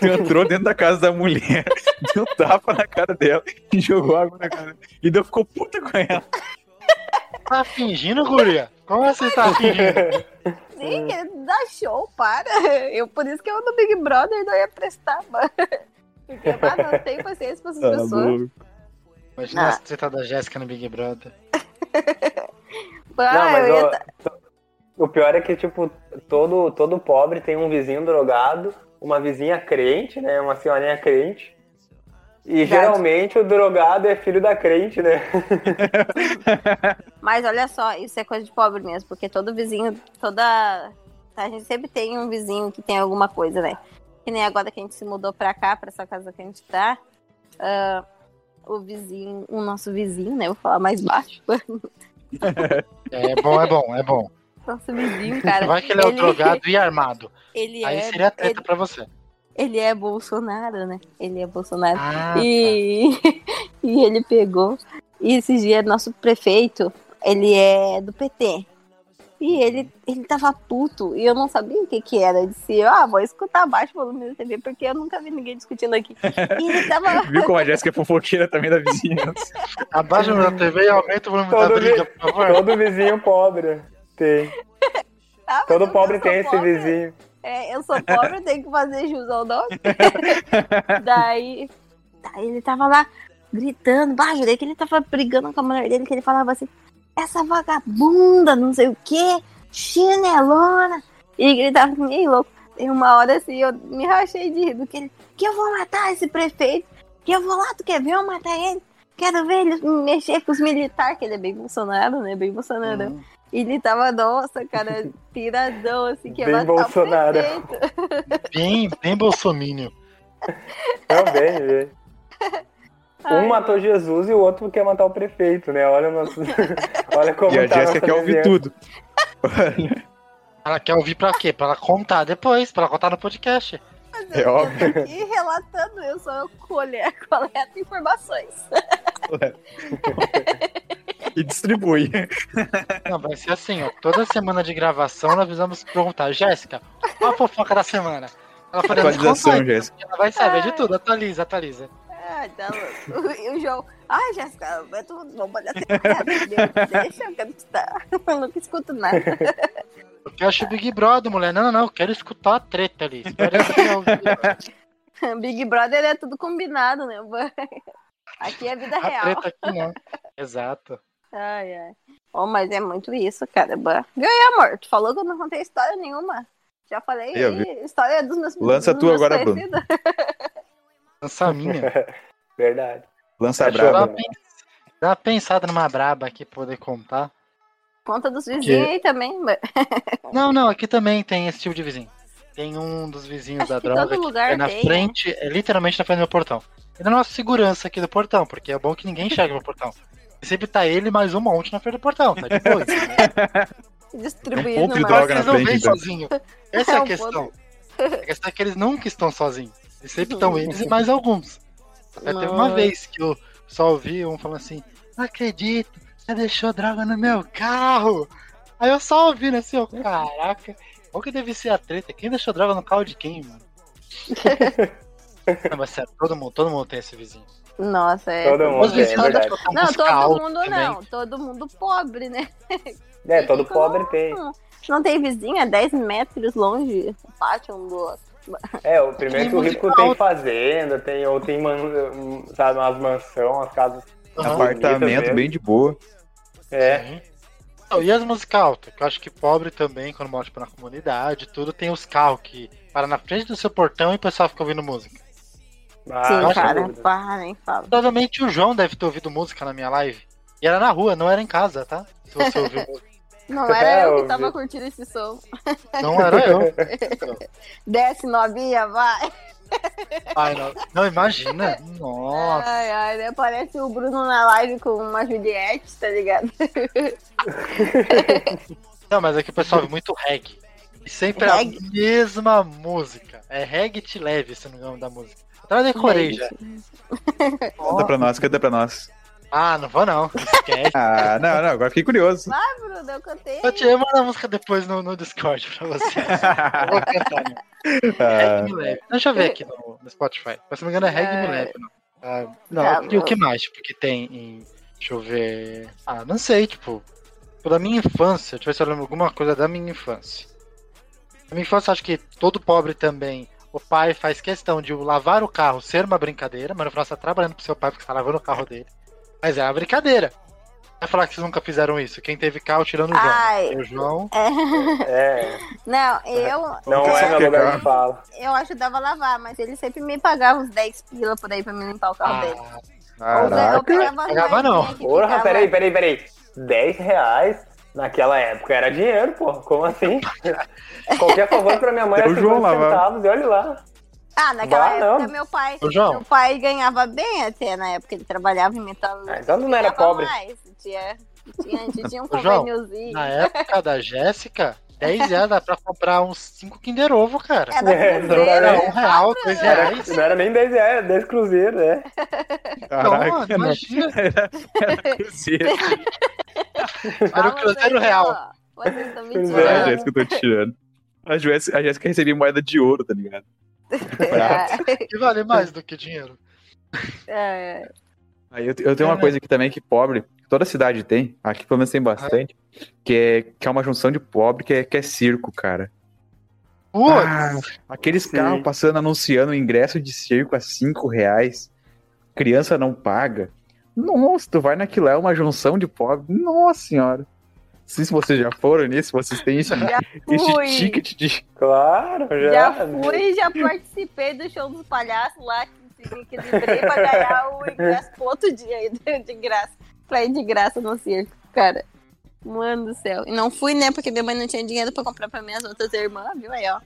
Tu entrou dentro da casa da mulher, deu um tapa na cara dela e jogou água na cara. E ainda ficou puta com ela.
Tá fingindo, guria? Como você tá fingindo?
Sim, ele dá show, para. [LAUGHS] Eu, por isso que eu no Big Brother não ia prestar, mano. [LAUGHS] Porque, mano, não tenho paciência pra essas
Tá
pessoas.
louco.
Imagina
Ah.
a treta da Jéssica no Big Brother. [LAUGHS]
Não, mas
eu tá-
o pior é que, tipo, todo, todo pobre tem um vizinho drogado, uma vizinha crente, né? Uma senhorinha crente. E
Verdade.
geralmente o drogado é filho da crente, né?
Mas olha só, isso é coisa de pobre mesmo, porque todo vizinho, toda. A gente sempre tem um vizinho que tem alguma coisa, né? Que nem agora que a gente se mudou pra cá, pra essa casa que a gente tá. ah, o vizinho, o nosso vizinho, né? Vou falar mais baixo. [LAUGHS]
É bom, é bom, é bom.
Nosso vizinho, cara.
Vai que ele é o drogado e armado. [LAUGHS]
Ele
Aí
é,
seria treta
ele,
pra você.
Ele é Bolsonaro, né? Ele é Bolsonaro.
Ah,
E, [LAUGHS] e ele pegou. E esse dia, nosso prefeito, ele é do PT. E ele, ele tava puto. E eu não sabia o que que era. Eu disse, ah, vou escutar baixo o volume da TV, porque eu nunca vi ninguém discutindo aqui. E ele [LAUGHS] tava.
Viu como a Jéssica é fofoqueira também da vizinhança?
abaixa a TV e aumenta o volume da
Todo,
briga,
vi-
por favor.
todo vizinho pobre tem. [LAUGHS]
Ah,
Todo pobre tem esse
pobre.
vizinho.
É, eu sou pobre, eu tenho que fazer jus ao nome. [LAUGHS] daí, daí ele tava lá gritando, bah, jurei que ele tava brigando com a mulher dele, que ele falava assim, essa vagabunda, não sei o que, chinelona. E gritava nem louco. Tem uma hora assim, eu me rachei de rir, do que ele, que eu vou matar esse prefeito, que eu vou lá, tu quer ver eu matar ele? Quero ver ele mexer com os militares, que ele é bem Bolsonaro, né? Bem Bolsonaro. E ele tava, nossa, cara, piradão, assim, que
Bem
o
Bolsonaro.
prefeito.
Bem, bem bolsomínio.
Também, velho. [LAUGHS]
Ai,
Um matou Jesus e o outro quer matar o prefeito, né? Olha, nosso... [LAUGHS] Olha como
E a
tá a
Jéssica quer ouvir tudo. [LAUGHS]
Ela quer ouvir pra quê? Pra ela contar depois, pra ela contar no podcast.
mas
É
eu-
óbvio.
Aqui relatando, eu só colher, coleto informações.
E distribui. [LAUGHS]
Não, vai ser assim, ó. Toda semana de gravação nós precisamos perguntar, Jéssica, qual a fofoca da semana? Ela pode
Atualização, Jéssica.
Ela vai saber de tudo, atualiza, atualiza.
Ah, tá louco. E o João, ai, Jéssica, vai tu, vamos olhar assim, deixa, eu quero escutar. [LAUGHS] Eu nunca escuto nada.
Eu quero assistir Big Brother, mulher. Não, não, não, eu quero escutar a treta ali. Eu- [LAUGHS]
Big Brother é tudo combinado, né? Aqui é vida
a
real.
treta aqui não. Exato.
Ai, ai. Oh, mas é muito isso, cara. Aí, amor? Tu falou que eu não contei história nenhuma. Já falei
Eu
aí, história dos meus
Lança
dos
tu
meus
agora, Bruno. [LAUGHS]
Lança a minha. [LAUGHS]
Verdade.
Lança a braba.
dá uma pensada numa braba aqui pra poder contar.
Conta dos vizinhos aí também. mas- [LAUGHS]
Não, não, aqui também tem esse tipo de vizinho. Tem um dos vizinhos
Acho
da
que
droga que
lugar
é na
tem, né?
frente, é literalmente na frente do meu portão. Ele é nossa segurança aqui do portão, porque é bom que ninguém enxerga meu portão. E sempre tá ele mais um monte na frente do portão, tá de boa. [LAUGHS]
Distribuindo
ponto de droga na
eles não
frente,
vêm
então.
sozinhos. Essa é
É
a
um
questão. A questão é que eles nunca estão sozinhos. Eles sempre estão eles e mais alguns. Até teve uma vez que eu só ouvi um falando assim, não acredito, você deixou droga no meu carro. Aí eu só ouvindo assim, ó, caraca, qual que deve ser a treta? Quem deixou droga no carro de quem, mano? [LAUGHS] não, mas sério, todo mundo, todo mundo tem esse vizinho.
Nossa, é.
Todo mundo é
vizinhos
verdade.
Não, todo mundo não. Todo mundo pobre, né?
É, todo pobre tem.
Não tem vizinho, é 10 metros longe o pátio um do outro.
É, o primeiro que o rico tem fazenda, tem, ou tem, man, sabe, umas mansões, umas casas.
Aham.
Apartamento bem de boa.
É,
Sim. Não, e as músicas altas? Que eu acho que pobre também, quando mora tipo, na comunidade, tudo, tem os carros que param na frente do seu portão e o pessoal fica ouvindo música.
Ah,
Sim, cara, pá, nem fala.
Provavelmente o João deve ter ouvido música na minha live. E era na rua, não era em casa, tá? Se você ouviu [LAUGHS] música.
Não era
É,
eu que tava curtindo esse som.
Não era eu. [LAUGHS]
Desce novinha, vai.
Ai, não. Não, imagina. Nossa.
Ai, ai, né? Parece o Bruno na live com uma Juliette, tá ligado? [LAUGHS]
Não, mas aqui o pessoal ouve muito reggae. E sempre
Reggae?
a mesma música. É reggae te leve, se não me engano da música. Eu até decorei já.
Canta pra nós, canta pra nós.
Ah, não vou não. Esquece. [LAUGHS]
Ah, não, não, agora fiquei curioso.
Ah, Bruno, eu cantei.
Eu te eu mando a música depois no, no Discord pra vocês. Eu vou cantar, né? [LAUGHS]
Ah,
Leve. Deixa eu ver aqui no, no Spotify. Mas se não me engano é Reggae Me
É.
Leve. Não, Ah, não e o que mais? Tipo, que tem em... Deixa eu ver... Ah, não sei, tipo... Pela minha infância, deixa eu ver se eu lembro alguma coisa da minha infância. Na minha infância, acho que todo pobre também... O pai faz questão de lavar o carro ser uma brincadeira, mas no final você tá trabalhando pro seu pai porque você tá lavando o carro dele. Mas é uma brincadeira. Vai falar que vocês nunca fizeram isso. Quem teve carro tirando o João.
Ai.
O João.
É,
Não, eu,
não é
que é
lugar de fala.
eu ajudava a lavar, mas ele sempre me pagava uns 10 pila por aí pra me limpar o carro dele.
Ah,
Ou eu
Caraca.
pegava as
Pagava não.
Porra,
ficava-
peraí, peraí, peraí. 10 reais naquela época era dinheiro, porra. Como assim? [LAUGHS] Qualquer favor pra minha mãe era
João
50
lavava.
centavos e olha lá.
Ah, naquela
Bah,
época
não.
meu pai.
João.
Meu pai ganhava bem até na época, ele trabalhava em metalúrgica.
Ah, então não era pobre.
Mais. Tinha, tinha, a gente tinha um convêniozinho.
Na época da Jéssica, 10 reais dá pra comprar uns 5 Kinder Ovo, cara.
É, não
Era
era-
um real, dois
Era,
reais.
não era nem 10 reais, era 10 cruzeiros, né?
Caraca,
Não,
não.
imagina. [LAUGHS]
Era, era cruzeiro. [LAUGHS]
Era o Cruzeiro Real.
Vocês estão me.
É, a
tirando.
Jéssica eu tô tirando. A Jéssica, a Jéssica recebia moeda de ouro, tá ligado? [LAUGHS]
Que vale mais do que dinheiro.
É,
Aí eu, eu tenho uma coisa aqui também que pobre, toda cidade tem, aqui pelo menos tem bastante, que é, que é uma junção de pobre, que é, que é circo, cara. Ah, aqueles
Sim.
carros passando anunciando ingresso de circo a 5 reais, criança não paga. Nossa, tu vai naquilo, é uma junção de pobre. Nossa senhora. Não sei se vocês já foram nisso, vocês têm esse,
já
esse
fui.
ticket de.
Claro, já.
Já fui, já participei do show dos palhaços lá, que, que livrei pra ganhar o ingresso pro outro dia aí, de, [LAUGHS] de graça. Pra ir de graça no circo, cara. Mano do céu. E não fui, né? Porque minha mãe não tinha dinheiro pra comprar pra minhas outras irmãs, viu aí, ó.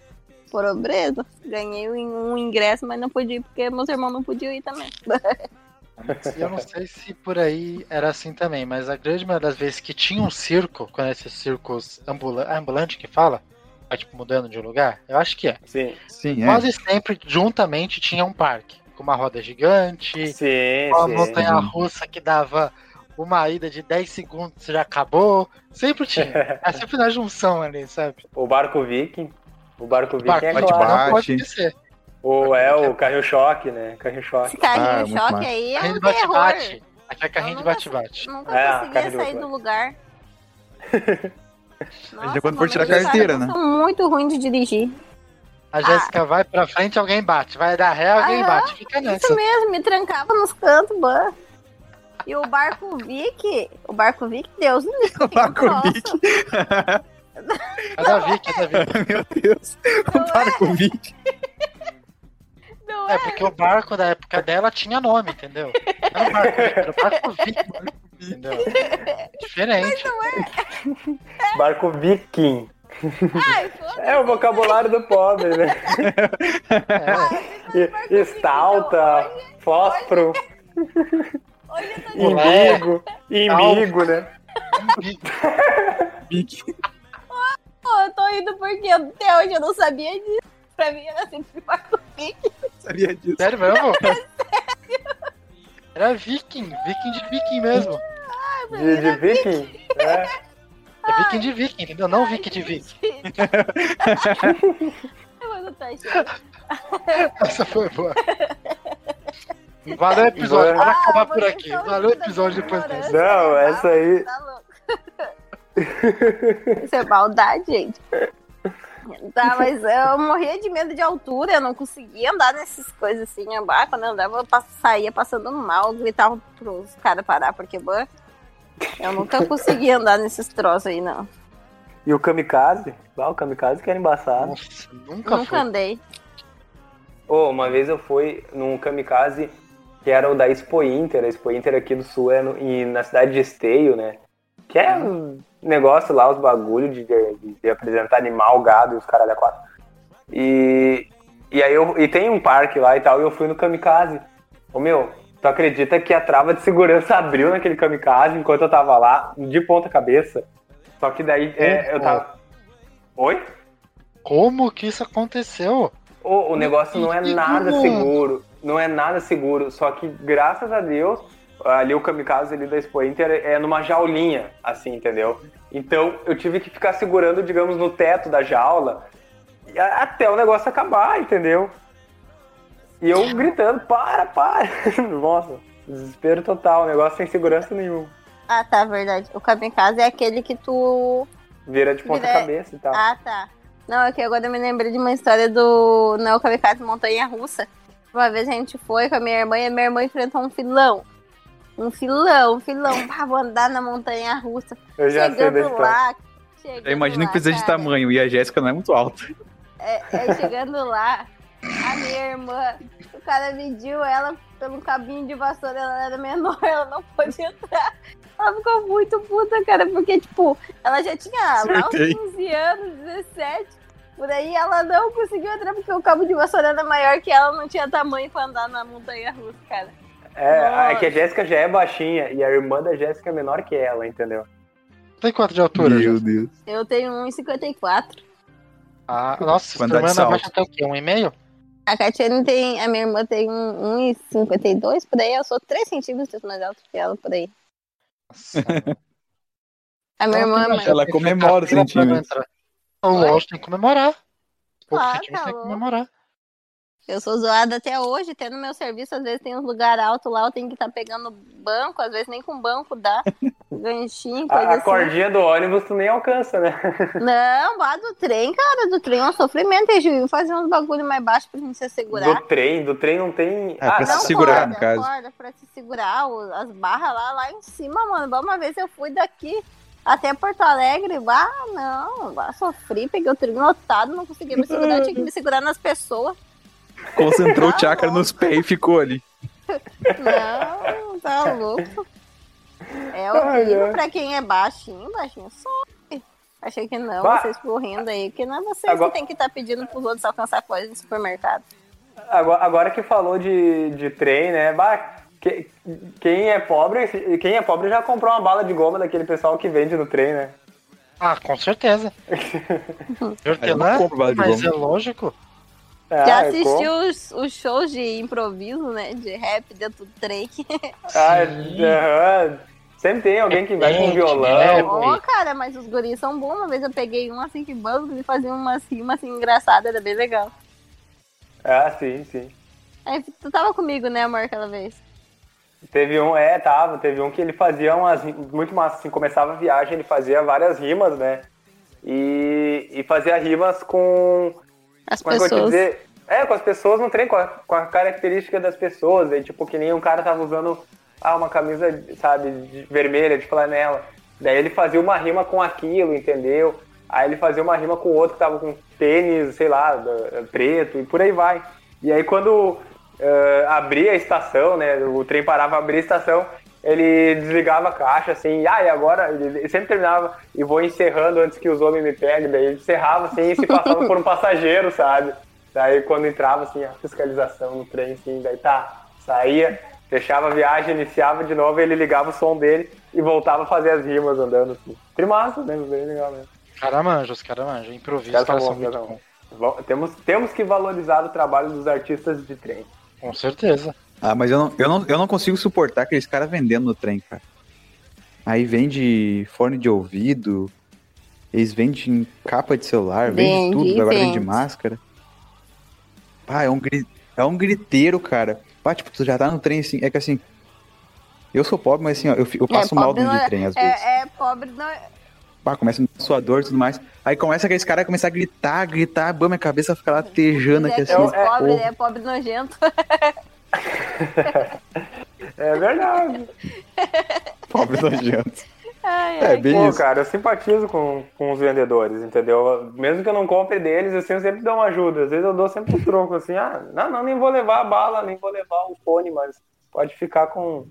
Pobreza. Ganhei um ingresso, mas não pude ir, porque meus irmãos não podiam ir também. [LAUGHS]
eu não sei se por aí era assim também, mas a grande maioria das vezes que tinha um circo, quando é esses circos ambula ambulante que fala, vai tipo mudando de lugar, eu acho que é.
Sim,
Sim, é.
Quase sempre, juntamente, tinha um parque. Com uma roda gigante,
sim,
uma montanha russa que dava uma ida de 10 segundos já acabou. Sempre tinha. [LAUGHS] É sempre na junção ali, sabe?
O barco viking. O barco viking
Barco
é
bate
claro.
não pode
bate.
esquecer.
Ou é o carrinho choque, né? Carrinho choque.
Esse carrinho
Ah, muito
choque aí é
Carrinho
um
de
terror.
bate-bate. Aqui é carrinho
Eu
de
nunca-
bate-bate.
Nunca
É,
conseguia sair
do-
do lugar. [LAUGHS] Nossa,
quando for tirar
eu
carteira, né?
muito ruim de dirigir.
A Jéssica vai pra frente, alguém bate. Vai dar ré, alguém
Aham,
bate. Fica nessa.
Isso mesmo, me trancava nos cantos, ban. E o barco Vic, o barco Vic, Deus me livre. [LAUGHS]
O barco
Nossa,
Vic.
É da Vicky, é da Vicky.
Meu Deus. O barco Vic.
Não
É
é?
porque o barco da época dela tinha nome, entendeu? Não era o barco Vicky, era o barco Vicky. Entendeu? Diferente. [LAUGHS]
Barco viking.
Ai.
É o vocabulário do pobre, né? [LAUGHS]
É.
Estalta, fósforo,
Hoje eu tô de
imbigo, imbigo, né?
Boa, eu tô indo porque até hoje eu não sabia disso. Pra mim era sempre barco Vic.
Sabia disso.
Sério mesmo? [LAUGHS] Era viking, viking de viking mesmo.
De, de viking. É. [LAUGHS]
É viking de viking, entendeu? Não viking de viking. [LAUGHS]
Tá cheio.
Essa foi boa. Valeu o episódio, vamos acabar
Ah,
por aqui.
estão
Valeu o episódio depois desse.
Não, essa aí-
Tá louco. [LAUGHS] Isso é maldade, gente. Tá, mas eu morria de medo de altura, eu não conseguia andar nessas coisas assim, ah, quando eu andava, eu saía passando mal, gritava pros caras parar, porque bah, eu nunca [LAUGHS] conseguia andar nesses troços aí, não.
E o kamikaze? Ah, o kamikaze que era embaçado.
Nossa, nunca,
Nunca
foi.
andei.
Ô, uma vez eu fui num kamikaze que era o da Expo Inter. A Expo Inter aqui do Sul é no- e na cidade de Esteio, né? Que é um negócio lá, os bagulho de, de- de apresentar animal, gado e os caralho a quatro. E, e aí eu, e tem um parque lá e tal, e eu fui no kamikaze. Ô meu, tu acredita que a trava de segurança [LAUGHS] abriu naquele kamikaze enquanto eu tava lá, de ponta cabeça? Só que daí é, eu tava. Oi?
Como que isso aconteceu?
O, o negócio não é nada seguro. Não é nada seguro. Só que, graças a Deus, ali o kamikaze ali da Expo Inter é numa jaulinha, assim, entendeu? Então eu tive que ficar segurando, digamos, no teto da jaula até o negócio acabar, entendeu? E eu gritando, para, para! [LAUGHS] Nossa, desespero total, negócio sem segurança nenhum.
Ah, tá, verdade. O kamikaze é aquele que tu.
Vira de ponta
Vira-
cabeça e tal.
Ah, tá. Não, é que agora eu me lembrei de uma história do. Não, o kamikaze montanha russa. Uma vez a gente foi com a minha irmã e a minha irmã enfrentou um filão. Um filão, um filão. Pá, vou andar na montanha russa.
eu já sei
chegando
história.
lá. Chegando
Eu imagino que
lá,
precisa de
cara,
tamanho e a Jéssica não é muito alta.
É, é chegando lá, a minha irmã, o cara mediu ela pelo cabinho de vassoura, ela era menor, ela não pôde entrar. Ela ficou muito puta, cara, porque, tipo, ela já tinha lá uns
Acertei.
15 anos, 17. Por aí ela não conseguiu entrar porque o cabo de vassoura era maior que ela, não tinha tamanho pra andar na montanha russa, cara.
É, é que a Jéssica já é baixinha e a irmã da Jéssica é menor que ela, entendeu?
Tem quanto de altura?
Meu
Jéssica?
Deus.
Eu tenho 1,54.
Ah, nossa,
Quantidade
sua irmã abaixa até o quê? Um e meio?
A Catiane tem. A minha irmã tem um 1,52 por aí. Eu sou 3 centímetros mais alto que ela por aí.
Nossa.
A minha irmã é.
Ela comemora os centímetros.
Entrar. Lógico, tem que comemorar. Pouco centímetro
tá
tem que comemorar.
Eu sou zoada até hoje, tendo meu serviço, às vezes tem uns lugar alto lá, eu tenho que estar pegando banco, às vezes nem com banco dá. [LAUGHS] Ganchinho, coisa
A, a
assim.
cordinha do ônibus tu nem alcança, né? [LAUGHS]
Não, lá do trem, cara, do trem é um sofrimento. Eles deviam fazer uns bagulho mais baixo pra gente se segurar.
Do trem, do trem não tem.
Ah, pra se segurar,
corda,
no caso.
corda pra se segurar, o- as barras lá, lá em cima, mano. Uma vez eu fui daqui até Porto Alegre, ah, não, ah, sofri, peguei o trem lotado, não conseguia me segurar, tinha que me segurar nas pessoas.
Concentrou o chakra nos pés e ficou ali.
Não, tá [LAUGHS] louco. É horrível
ai.
pra quem é baixinho, baixinho sofre. Achei que não,
Bah.
vocês correndo aí, que não é vocês
Agora-
que tem que estar pedindo pros outros alcançar coisas no supermercado.
Agora, agora que falou de, de trem, né? Bah, que- quem é pobre, quem é pobre já comprou uma bala de goma daquele pessoal que vende no trem, né?
Ah, com certeza. [LAUGHS]
Eu não
lá,
compro bala de
mas
goma.
é lógico.
Ah,
Já
eu
assistiu os, os shows de improviso, né? De rap dentro do trem. [LAUGHS]
Ah, aham. Sempre tem alguém que vai com
Gente,
violão.
é.
Ô, cara, mas os guris são bons. Uma vez eu peguei um assim que banco e fazia umas rimas assim engraçadas, era bem legal.
Ah, sim, sim.
Aí, tu tava comigo, né, amor, aquela vez?
Teve um, é, tava, teve um que ele fazia umas, muito massa, assim, começava a viagem, ele fazia várias rimas, né? E, e fazia rimas com,
As
como é
pessoas.
dizer? É, com as pessoas no trem, com a, com a característica das pessoas, aí, tipo, que nem um cara tava usando, ah, uma camisa, sabe, de- vermelha, de flanela, daí ele fazia uma rima com aquilo, entendeu? Aí ele fazia uma rima com outro que tava com tênis, sei lá, preto, e por aí vai. E aí quando eh, abria a estação, né, o trem parava, abria a estação, ele desligava a caixa, assim, ah, e agora, ele sempre terminava, e vou encerrando antes que os homens me peguem, daí ele encerrava, assim, e se passava por um passageiro, sabe? Daí quando entrava, assim, a fiscalização no trem, assim, daí tá, saía, fechava a viagem, iniciava de novo, ele ligava o som dele e voltava a fazer as rimas andando, assim. Trimassa, né? Bem legal mesmo.
Manjam, os caras manjam. Improviso,
Os caras são
muito
Temos, temos que valorizar o trabalho dos artistas de trem.
Com certeza.
Ah, mas eu não, eu não, eu não consigo suportar aqueles caras vendendo no trem, cara. Aí vende fone de ouvido, eles vendem capa de celular, vende
Vende,
tudo, agora vende
vende.
máscara. Pá, é um, é um griteiro, cara. Pá, tipo, tu já tá no trem assim, é que assim, eu sou pobre, mas assim, ó, eu, eu passo mal
pobre
dentro
não
de trem às vezes.
É, é pobre, não é-
Pá, começa a sua dor e tudo mais. Aí começa aqueles caras a começar a gritar, gritar, bam, minha cabeça fica latejando
é
aqui assim.
aqueles
é-
pobre,
porra.
é pobre nojento. [LAUGHS]
É verdade.
Pobre nojento.
Ai,
É,
ai,
bem
Pô,
isso.
cara, eu simpatizo com, com os vendedores, entendeu? Mesmo que eu não compre deles, assim, eu sempre dou uma ajuda. Às vezes eu dou sempre um troco, assim, ah, não, não, nem vou levar a bala, nem vou levar o fone, mas pode ficar com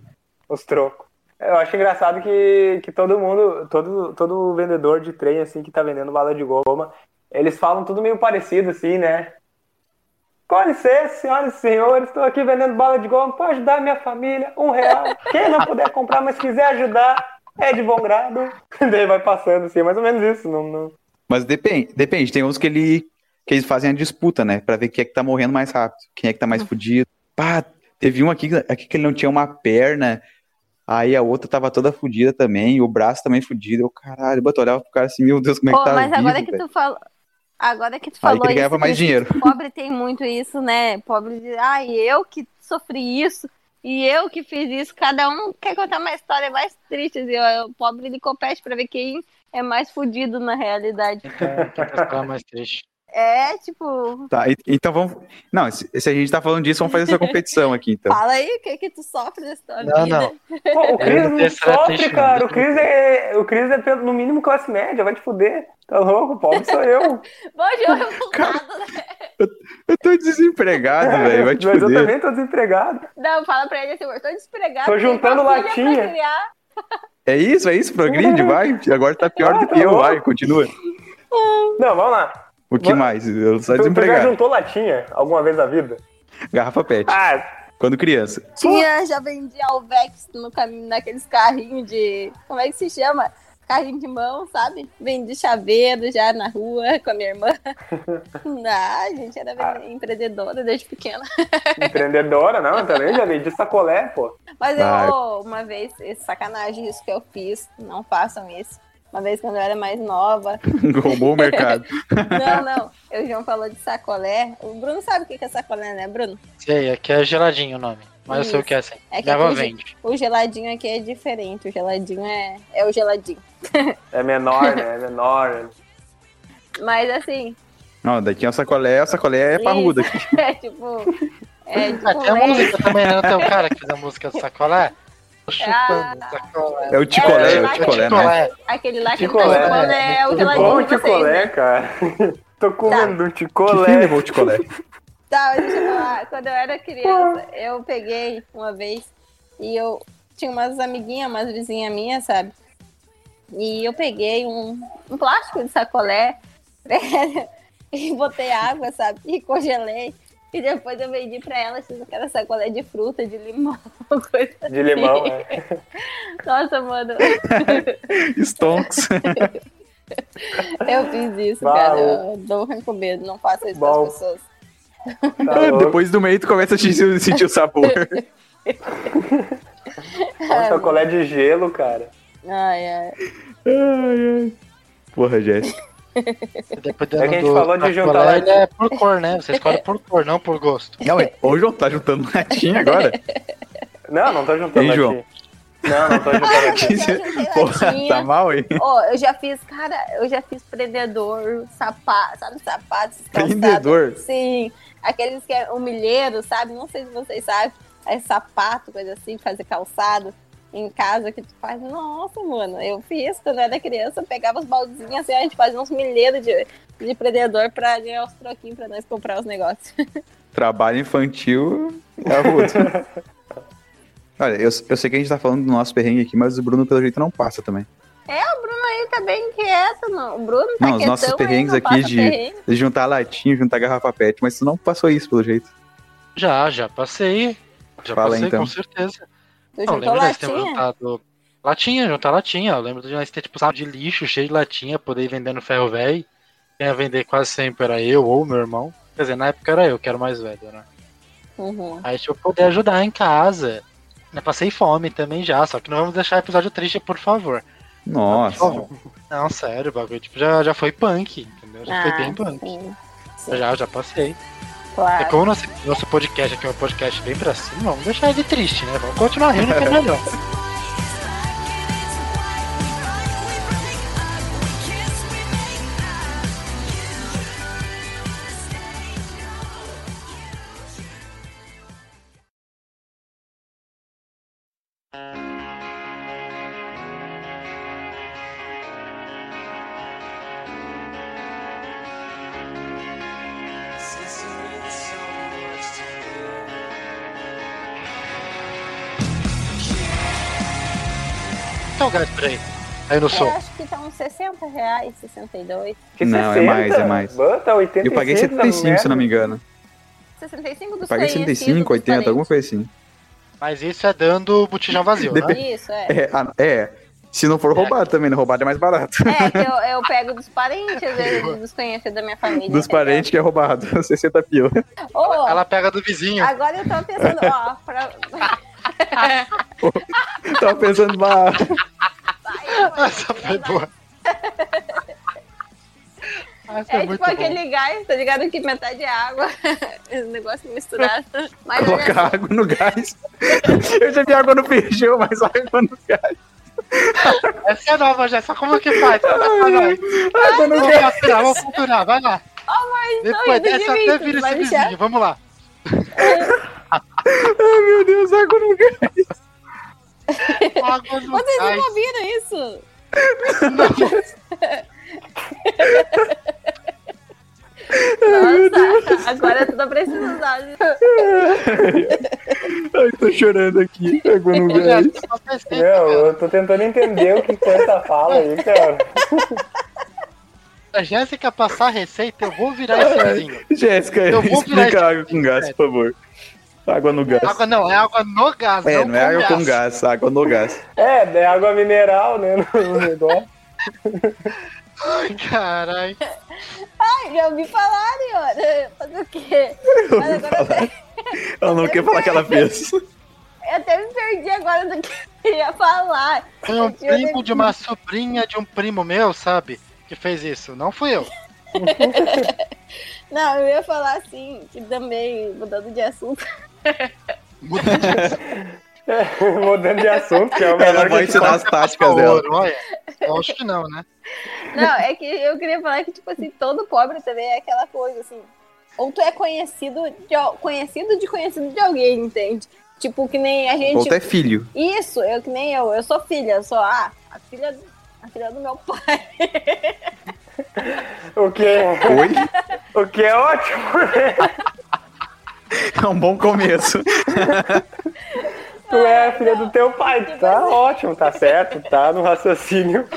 os trocos. Eu acho engraçado que, que todo mundo, todo, todo vendedor de trem, assim, que tá vendendo bala de goma, eles falam tudo meio parecido, assim, né? Com licença, senhoras e senhores, estou aqui vendendo bala de goma para ajudar a minha família, um real. Quem não puder comprar, mas quiser ajudar, é de bom grado. [LAUGHS] Daí vai passando, assim, mais ou menos isso. Não, não...
Mas depende, depende. Tem uns que ele que eles fazem a disputa, né? Pra ver quem é que tá morrendo mais rápido, quem é que tá mais fudido. Pá, teve um aqui, aqui que ele não tinha uma perna, Aí a outra tava toda fodida também, o braço também fudido. Eu, caralho, eu olhava pro cara assim, meu Deus, como é que
Pô,
tá
mas
vivo,
agora que
velho?
tu falou. Agora que tu
Aí
falou
que ele ganhava
isso,
mais
que
dinheiro. [LAUGHS]
Pobre tem muito isso, né? Pobre de, ai, eu que sofri isso e eu que fiz isso. Cada um quer contar uma história mais triste. Ó, o pobre ele compete pra ver quem é mais fudido na realidade.
Então, quem ficando mais triste.
É, tipo,
Tá, então vamos. Não, se, se a gente tá falando disso, vamos fazer essa competição aqui, então. [LAUGHS]
fala aí o que que tu sofre nessa tua
Não,
vida.
não.
Pô, o Cris não sofre, cara. O Cris é, o Cris é pelo- no mínimo classe média, vai te fuder. Tá louco? O pobre sou eu. [LAUGHS]
Bom, João, revoltado, né?
Eu tô desempregado, velho, vai te
Mas eu
fuder.
também tô desempregado.
Não, fala pra ele assim, eu tô despregado.
Tô juntando latinha.
É isso, é isso, progride, vai. Agora tá pior do [LAUGHS]
Ah, tá
que eu,
bom.
vai, continua.
Não, vamos lá.
O que mais? Eu sou
Tu, tu já
desempregado.
juntou latinha alguma vez na vida?
Garrafa pet,
Ah,
quando criança.
Tinha, já vendia Alvex no caminho, naqueles carrinhos de. Como é que se chama? Carrinho de mão, sabe? Vendi chaveiro já na rua com a minha irmã. [LAUGHS] Ah, a gente era
Ah.
empreendedora desde pequena.
empreendedora, não, eu também já vendi sacolé, pô.
Mas eu,
Ah.
uma vez, esse sacanagem, isso que eu fiz, não façam isso. Uma vez quando eu era mais nova. [LAUGHS]
Roubou o mercado. [LAUGHS]
Não, não. O João falou de sacolé. O Bruno sabe o que que é sacolé, né, Bruno?
Sei, aqui é geladinho o nome. Mas eu sei o
Isso.
que é assim.
É que aqui-
vende.
O geladinho aqui é diferente. O geladinho é, é o geladinho. [LAUGHS]
É menor, né? É menor.
Mas assim,
Não, daqui é o sacolé, o sacolé é parruda. aqui.
é tipo. É tipo
Ah, tem a música também, né? Não tem o cara que fez a música do sacolé? Tô chupando sacolé.
É o ticolé,
É,
é o
é
ticolé, né?
Ticolé.
Aquele lá que
Ticolé,
tá chupando é o
Que
geladinho
bom
de vocês,
ticolé,
né?
cara. [LAUGHS] Tô comendo um
Que fim
ticolé.
levou o ticolé?
Tá, mas deixa eu falar. Quando eu era criança, eu peguei uma vez e eu tinha umas amiguinhas, umas vizinhas minhas, sabe? E eu peguei um, um plástico de sacolé [LAUGHS] e botei água, sabe? E congelei. [LAUGHS] E depois eu vendi pra elas que era sacolé de fruta, de limão, [LAUGHS] coisa
De limão, né? [LAUGHS]
Nossa, mano,
Stonks.
eu fiz isso, cara. Eu dou rancor medo, não faça isso
Bom.
com as pessoas.
Tá.
Depois do meio tu começa a sentir, o sabor.
Um sacolé de gelo, cara.
Ai, ai.
Ai, ai. Porra, Jéssica.
Dependendo
É que a gente
do
falou de juntar
ele é por cor, né? Você escolhe por cor, não por gosto.
Não, mas ô João, tá juntando latinha agora?
Não, não tô juntando
Hein, João?
aqui. Não, não tô juntando
Porra,
latinha.
tá mal, hein?
Ó, eu já fiz, cara, eu já fiz prendedor, sapato, sabe, sapatos, calçados.
Prendedor?
Sim, aqueles que é humilheiro, sabe? Não sei se vocês sabem, é sapato, coisa assim, fazer calçado em casa que tu faz. Nossa, mano, eu fiz quando eu era criança, eu pegava os baldezinhos assim, a gente fazia uns milheiros de, de prendedor pra ganhar os troquinhos pra nós comprar os negócios. [LAUGHS]
Trabalho infantil é arrodo. [LAUGHS] Olha, eu, eu sei que a gente tá falando do nosso perrengue aqui, mas o Bruno, pelo jeito, não passa também.
O Bruno aí tá bem quieto, não. O Bruno tá
Não, os nossos perrengues
não
aqui de-
perrengue.
De juntar latinha, juntar garrafa pet, mas tu não passou isso, pelo jeito.
Já, já passei. Já
Fala,
passei,
então.
com certeza.
Tu
Não,
juntou
lembro de nós termos
latinha?
juntado latinha, juntar latinha. Eu lembro de nós ter, tipo, saco de lixo cheio de latinha, poder ir vendendo ferro velho. Quem ia vender quase sempre era eu ou meu irmão. Quer dizer, na época era eu, que era o mais velho, né?
Uhum.
Aí, tipo, poder ajudar em casa. Eu passei fome também já, só que não vamos deixar episódio triste, por favor.
Nossa.
Por favor. Não, sério, o bagulho tipo, já, já foi punk, entendeu? Já foi bem punk.
Ah, sim. Sim,
Já, já passei. É
claro.
como nosso, nosso podcast aqui é um podcast bem pra cima, vamos deixar ele triste, né? Vamos continuar rindo que é melhor. [LAUGHS] o gás por aí. Aí no
Eu
som.
acho que tá uns 60 reais, 62.
Que
Não, é mais, é mais.
Bota 85
Eu paguei 75, se não me engano.
65 dos
Eu paguei
conhecidos,
75, 80,
dos
alguma coisa assim.
Mas isso é dando botijão vazio, né?
Isso, é.
É, ah, é. Se não for roubado também, né? Roubado é mais barato.
É, [LAUGHS] que eu, eu pego dos parentes, às vezes, dos conhecidos da minha família.
Dos
entendeu?
parentes que é roubado. [LAUGHS] 60 pila.
Ô,
Ela pega do vizinho.
agora eu tô pensando, ó, pra...
Tava pensando, bah,
Essa foi boa. Essa
É
é
tipo aquele gás, tá ligado? Que metade é água. [LAUGHS] Esse negócio misturado. Mas
colocar
olha,
água no gás. Eu já vi água no feijão, mas água no gás.
Essa é nova, Jéssica. Como que faz?
Água no
Vamos
gás.
capturar, vamos vai lá.
oh,
Depois dessa até vira esse vizinho, vamos lá.
Ai, meu Deus, água no gás.
Água no
Vocês
gás.
não ouviram isso? Nossa, agora tu tá precisando.
Ai, tô chorando aqui. Água no gás.
Meu,
cara.
eu tô tentando entender o que foi essa fala aí, cara.
Se a Jéssica passar a receita, eu vou virar esse vizinho.
Jéssica,
Eu vou virar
explica
esse-
água com gás, por favor. Água no gás.
Água não, é água no gás,
É,
não,
não é água com gás, água no gás. [LAUGHS]
É, é água mineral, né? No negócio.
Ai, caralho.
Ai, já ouvi falar, Iora. Fazer o quê? Mas agora eu
Ela não quer falar que ela fez.
eu até me perdi agora do que eu ia falar.
Foi um
Eu tinha
primo de uma sobrinha de um primo meu, sabe? Que fez isso. Não fui eu. [LAUGHS]
Não, eu ia falar assim, que também, mudando de assunto. [LAUGHS]
Mudando de assunto, que é o
Ela
melhor
vai
que
ensinar as táticas dela.
Ouro, olha. Eu acho que não, né?
Não, é que eu queria falar que, tipo assim, todo pobre também é aquela coisa, assim. Ou tu é conhecido de, conhecido de conhecido de alguém, entende? Tipo, que nem a gente.
Ou é filho.
Isso, eu que nem eu. Eu sou filha, eu sou ah, a filha, a filha do meu pai.
O que é,
Oi?
o que é ótimo?
É um bom começo.
Tu é a filha do teu pai. Tá ótimo, tá certo, tá no raciocínio.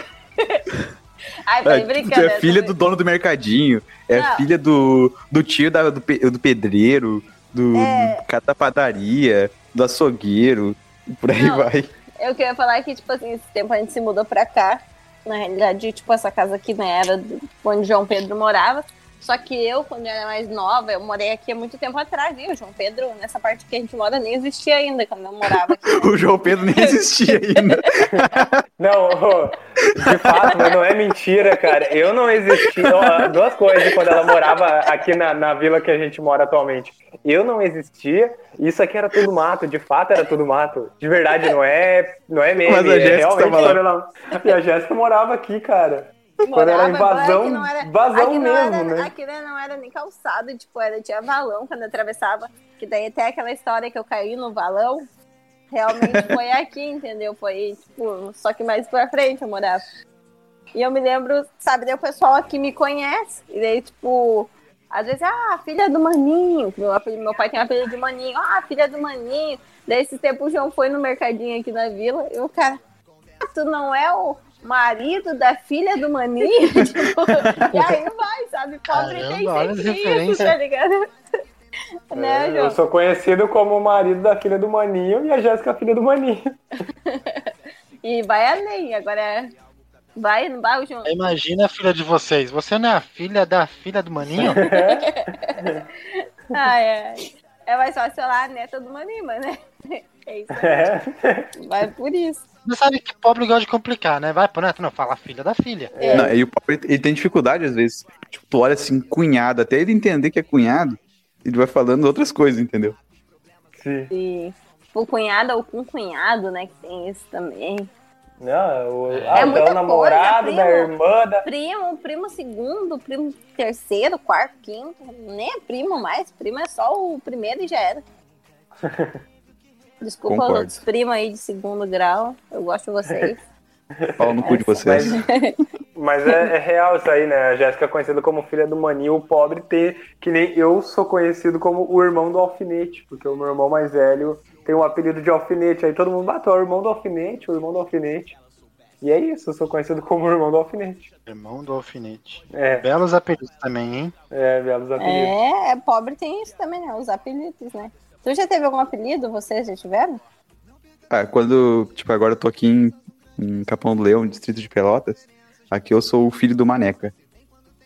Ai, falei
É, tu é filha do
também.
dono do mercadinho. É
Não.
filha do, do tio da- do, do pedreiro, do,
É.
do cara da padaria, do açougueiro. Por aí
Não.
vai.
Eu queria falar que, tipo assim, esse tempo a gente se mudou pra cá. Na realidade, tipo, essa casa aqui né, era onde João Pedro morava. Só que eu, quando eu era mais nova, eu morei aqui há muito tempo atrás, viu? João Pedro, nessa parte que a gente mora, nem existia ainda quando eu morava aqui. [LAUGHS]
O João Pedro nem existia ainda. [LAUGHS]
Não, de fato, mas não é mentira, cara. Eu não existi. ó, duas coisas quando ela morava aqui na, na vila que a gente mora atualmente. Eu não existia, isso aqui era tudo mato, de fato era tudo mato. De verdade, não é, não é meme.
Mas a
é
Jéssica
realmente ela. E a Jéssica morava aqui, cara. Quando era
Morava,
invasão,
aqui não era-
invasão
aqui não
mesmo,
era,
né?
Aqui não era nem calçado, tipo, era, tinha valão quando atravessava. Que daí até aquela história que eu caí no valão, realmente [LAUGHS] foi aqui, entendeu? Foi, tipo, só que mais pra frente eu morava. E eu me lembro, sabe, daí o pessoal aqui me conhece. E daí, tipo, às vezes, ah, filha do Maninho. Meu, meu pai tem uma filha de Maninho. Ah, filha do Maninho. Daí esse tempo o João foi no mercadinho aqui na vila. E o cara, ah, tu não é o marido da filha do Maninho? [LAUGHS] Tipo, e aí vai, sabe? Pobre
Caramba,
tem
referências.
tá ligado? né,
É, eu
João?
sou conhecido como o marido da filha do Maninho e a Jéssica a filha do Maninho. [LAUGHS]
E vai além. Agora, vai, não vai, o João?
Imagina a filha de vocês. Você não é a filha da filha do maninho?
Ah, [LAUGHS] é. É mais fácil lá a neta do Maninho, mas, né? É isso.
É.
Vai por isso.
Você sabe que pobre gosta de complicar, né? Vai pro neto, não, fala filha da filha.
É.
Não, e o pobre, ele tem dificuldade às vezes. Tipo, tu olha assim, cunhado, até ele entender que é cunhado, ele vai falando outras coisas, entendeu?
Sim.
E o cunhado ou com cunhado, né? Que tem isso também.
Não, o,
É
ah,
muita
o namorado
coisa,
da
primo.
irmã da.
Primo, primo segundo, primo terceiro, quarto, quinto. Nem é primo mais. Primo é só o primeiro e já era. [LAUGHS] Desculpa
Concordo.
os outros primos aí de segundo grau. Eu gosto de vocês. [LAUGHS]
Fala no cu de vocês.
Mas é, é real isso aí, né? A Jéssica é conhecida como filha do Maninho, o pobre tem. Que nem eu sou conhecido como o irmão do alfinete, porque o meu irmão mais velho tem um apelido de alfinete. Aí todo mundo bateu, o irmão do alfinete, o irmão do alfinete. E é isso, eu sou conhecido como o irmão do alfinete.
Irmão do alfinete.
É,
Belos apelidos também, hein?
é, belos apelidos.
É, é, pobre tem isso também, né? Os apelidos, né? Tu já teve algum apelido? Vocês já tiveram?
Ah, quando, tipo, agora eu tô aqui em, em Capão do Leão, distrito de Pelotas, aqui eu sou o filho do Maneca.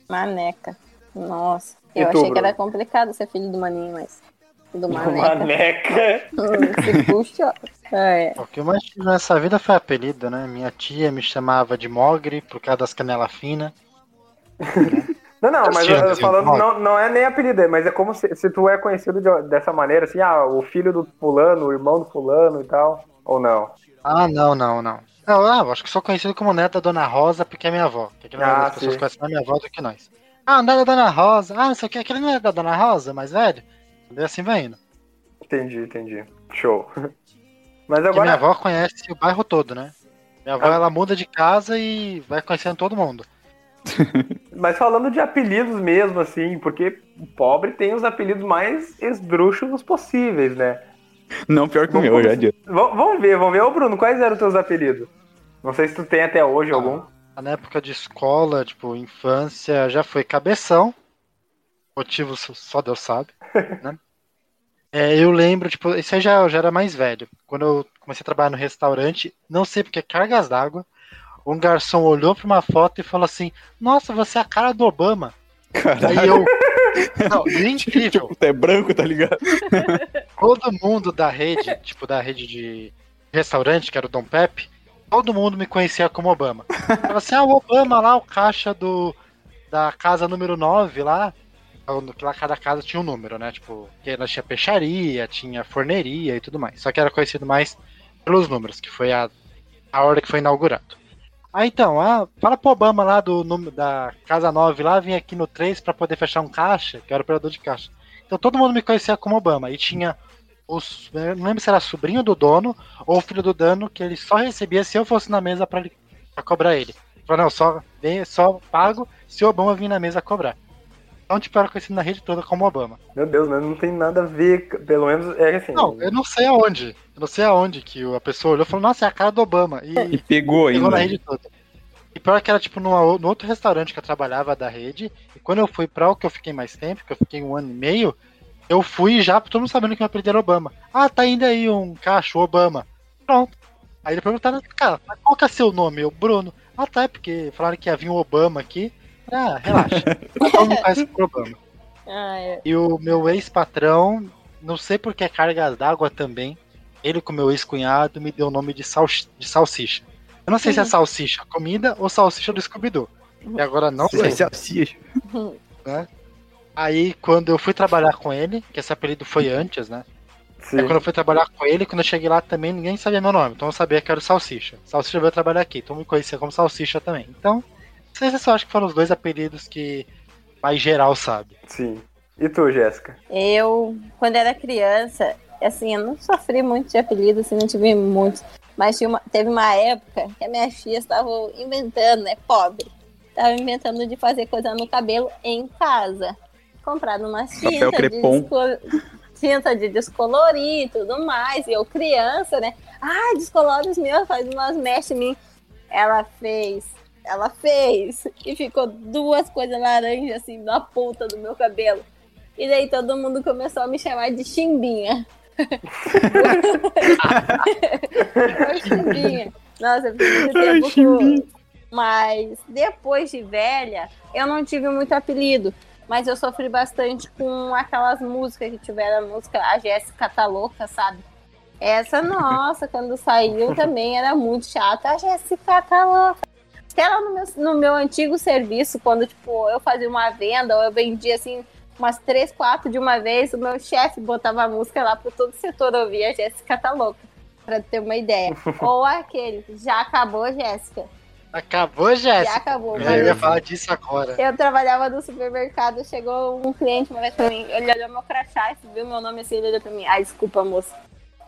Maneca. Nossa.
E
Eu
tu,
achei que era complicado ser filho do maninho, mas. Do maneca.
Maneca.
Hum, Se puxa. [LAUGHS] É.
O que eu mais tive nessa vida foi apelido, né? Minha tia me chamava de Mogre por causa das canelas finas. [LAUGHS]
Não, não, mas eu-
sim,
falando, não, não é nem apelido, mas é como se, se tu é conhecido de- dessa maneira, assim, ah, o filho do fulano, o irmão do fulano e tal, ou não?
Ah, não, não, não. Não, ah, eu acho que sou conhecido como neto da Dona Rosa porque é minha avó. Que aqui
Ah,
as pessoas
sim.
conhecem mais minha avó do que nós. Ah, não é da Dona Rosa. Ah, não sei o que. Aquele não é da Dona Rosa, mais velho. E assim vai indo.
Entendi, entendi. Show. [LAUGHS] Mas
Porque minha
agora,
avó conhece o bairro todo, né? Minha avó,
Ah.
ela muda de casa e vai conhecendo todo mundo. [LAUGHS]
mas falando de apelidos mesmo, assim, porque o pobre tem os apelidos mais esdrúxulos possíveis, né?
Não, pior que o meu, já adianta.
Vamos ver, vamos ver. Ô, Bruno, quais eram os teus apelidos? Não sei se tu tem até hoje algum.
Na época de escola, tipo, infância, já foi cabeção. Motivo só- Deus sabe, [LAUGHS] né? É, eu lembro, tipo, isso aí já, eu já era mais velho. Quando eu comecei a trabalhar no restaurante, não sei porque cargas d'água, um garçom olhou pra uma foto e falou assim: Nossa, você é a cara do Obama.
Caralho,
Aí eu. Não, é [LAUGHS] incrível.
tipo, tu é branco, tá ligado? [LAUGHS]
todo mundo da rede, tipo, da rede de restaurante, que era o Dom Pepe, todo mundo me conhecia como Obama. Falava assim, ah, o Obama lá, o caixa do da casa número 9 lá, que lá cada casa tinha um número, né? Tipo, que ela tinha peixaria, tinha forneria e tudo mais. Só que era conhecido mais pelos números, que foi a, a hora que foi inaugurado. Ah, então, ah, fala pro Obama lá do da casa 9 lá, vim aqui no 3 pra poder fechar um caixa, que era operador de caixa. Então todo mundo me conhecia como Obama. E tinha os. Não lembro se era sobrinho do dono ou filho do dono, que ele só recebia se eu fosse na mesa pra cobrar ele. Falou, não, só, vem, só pago se o Obama vir na mesa cobrar. Então, tipo, era conhecido na rede toda como Obama.
Meu Deus, mas não tem nada a ver, pelo menos é assim.
Não, eu não sei aonde. Eu não sei aonde que a pessoa olhou e falou, nossa, é a cara do Obama. E
E pegou
pegou na
ainda.
rede toda. E pior que era, tipo, numa, no outro restaurante que eu trabalhava da rede. E quando eu fui pra o que eu fiquei mais tempo, que eu fiquei um ano e meio, eu fui já, todo mundo sabendo que meu apelido era Obama. Ah, tá indo aí um cacho Obama. Pronto. Aí ele perguntaram, cara, mas qual que é seu nome? Eu, Bruno. Ah, tá, é porque falaram que ia vir um Obama aqui. Ah, relaxa. Conhece por Obama.
Ah, é.
E o meu ex-patrão, não sei por que cargas d'água também, ele com meu ex-cunhado me deu o nome de, sal, de salsicha. Eu não sei se é salsicha comida ou salsicha do Scooby-Doo. E agora não sei.
esse é salsicha.
Aí quando eu fui trabalhar com ele, que esse apelido foi antes, né?
Sim.
Aí quando eu fui trabalhar com ele, quando eu cheguei lá também ninguém sabia meu nome. Então eu sabia que era o Salsicha. Salsicha veio trabalhar aqui, então me conhecia como Salsicha também. Então, vocês só acho que foram os dois apelidos que mais geral sabe.
Sim. E tu, Jéssica?
Eu, quando era criança, assim, eu não sofri muito de apelido, assim, não tive muitos. Mas tinha uma- teve uma época que as minhas filhas estavam inventando, né? Pobre. Estavam inventando de fazer coisa no cabelo em casa. Comprado umas
Papel
tintas de, desco- tinta de descolorir e tudo mais. E eu, criança, né? Ah, descolore os meus, faz umas mechas em mim. Ela fez. Ela fez. E ficou duas coisas laranjas, assim, na ponta do meu cabelo. E daí todo mundo começou a me chamar de chimbinha. [LAUGHS] Foi chimbinha. Nossa, eu fiquei muito
Ai,
tempo com... Mas depois de velha, eu não tive muito apelido. Mas eu sofri bastante com aquelas músicas que tiveram a música A Jéssica Tá Louca, sabe? Essa, nossa, quando saiu também era muito chata. A Jéssica tá louca. Até lá no meu, no meu antigo serviço, quando, tipo, eu fazia uma venda ou eu vendia, assim, umas três, quatro de uma vez, o meu chefe botava a música lá para todo o setor ouvir. A Jéssica tá louca, pra ter uma ideia. [LAUGHS] ou aquele, já acabou, Jéssica.
Acabou,
Já
Jéssica.
acabou.
Eu ia falar disso agora.
eu trabalhava no supermercado, chegou um cliente uma vez pra mim, ele olhou meu crachá e viu meu nome assim, ele olhou pra mim, ah, desculpa, moça,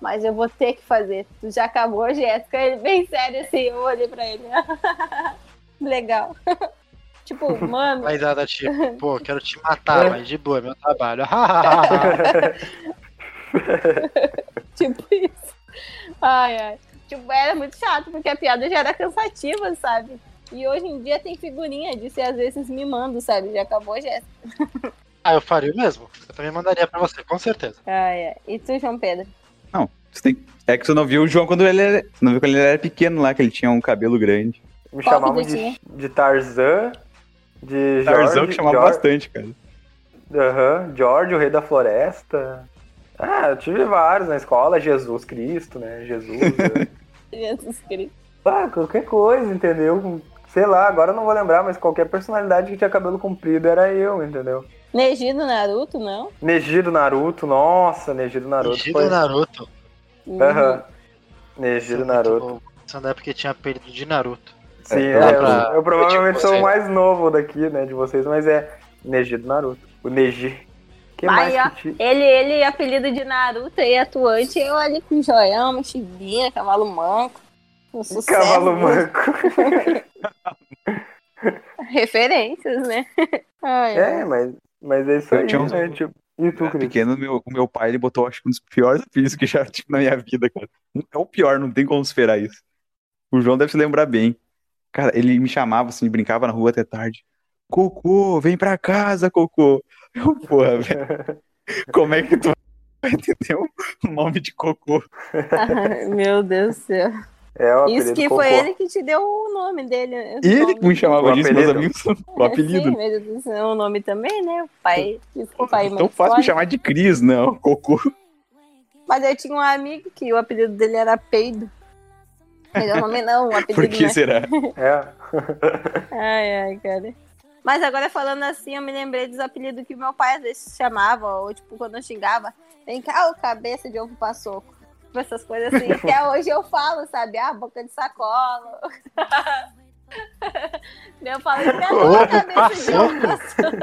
mas eu vou ter que fazer. Tu já acabou, Jéssica? Ele bem sério assim, eu olhei pra ele. [LAUGHS] Legal. [LAUGHS] tipo, [LAUGHS] mano,
Mas nada tipo, pô, quero te matar, mas de boa, é meu trabalho.
tipo isso. Ai, ai. Tipo, era muito chato, porque a piada já era cansativa, sabe? E hoje em dia tem figurinha disso e às vezes me mando, sabe? Já acabou, Jéssica.
ah, eu faria o mesmo. Eu também mandaria pra você, com certeza.
Ai, ai. E tu, João Pedro?
Tem... é que você não viu o João quando ele era... Você não viu quando ele era pequeno lá, que ele tinha um cabelo grande.
Me
Qual
chamavam de, de Tarzan, de
Tarzan
Jorge,
que chamava
Jorge,
bastante, cara.
Aham, George, o rei da floresta. Ah, eu tive vários na escola, Jesus Cristo, né? Jesus. né? [LAUGHS]
Jesus Cristo.
ah, qualquer coisa, entendeu? Sei lá, agora eu não vou lembrar, mas qualquer personalidade que tinha cabelo comprido era eu, entendeu?
Neji do Naruto, não?
Neji do Naruto, nossa, Neji do Naruto.
Neji
foi...
do Naruto.
Aham. Neji do Naruto.
Muito bom. Essa da época que tinha perdido de Naruto.
Sim,
É,
é,
dá
eu, eu provavelmente sou o mais novo daqui, né, de vocês, mas é Neji do Naruto. O Neji. que mais que ti-
ele, ele, apelido de Naruto e atuante, eu ali com joião, mochilinha, cavalo manco. Um
Cavalo manco. [LAUGHS]
Referências, né? [LAUGHS] Ai,
É, mas, mas é isso
Eu
aí,
tinha uns-
né? Tipo, e tu, Cris?
pequeno, meu, o meu pai ele botou, acho que um dos piores [LAUGHS] apelidos que já tive na minha vida, cara. É o pior, não tem como esperar isso. O João deve se lembrar bem. Cara, ele me chamava assim, brincava na rua até tarde. Cocô, vem pra casa, Cocô. Eu, porra, [LAUGHS] velho. Como é que tu vai [LAUGHS] entender o nome de Cocô?
Ai, meu Deus do céu.
É o
Isso que
Cocô.
foi ele que te deu o nome dele. né?
Ele que me chamava
O
disso, meus
apelido.
amigos. [LAUGHS] O [LAUGHS] apelido.
Sim, mas é o nome também, né? O pai. O pai e mãe
Tão fácil me chamar de Cris, não. Cocô.
Mas eu tinha um amigo que o apelido dele era Peido. O nome não, o apelido
Por que
não é-
será? [LAUGHS]
É.
Ai, ai, cara. Mas agora falando assim, eu me lembrei dos apelidos que meu pai às vezes chamava, ou tipo, quando eu xingava, vem cá, ô cabeça de ovo passoco. Essas coisas assim. Até [LAUGHS] hoje eu falo, sabe? Ah, boca de sacola. [LAUGHS] eu falo, até
Ovo
agora, cabeça de ovo passoco.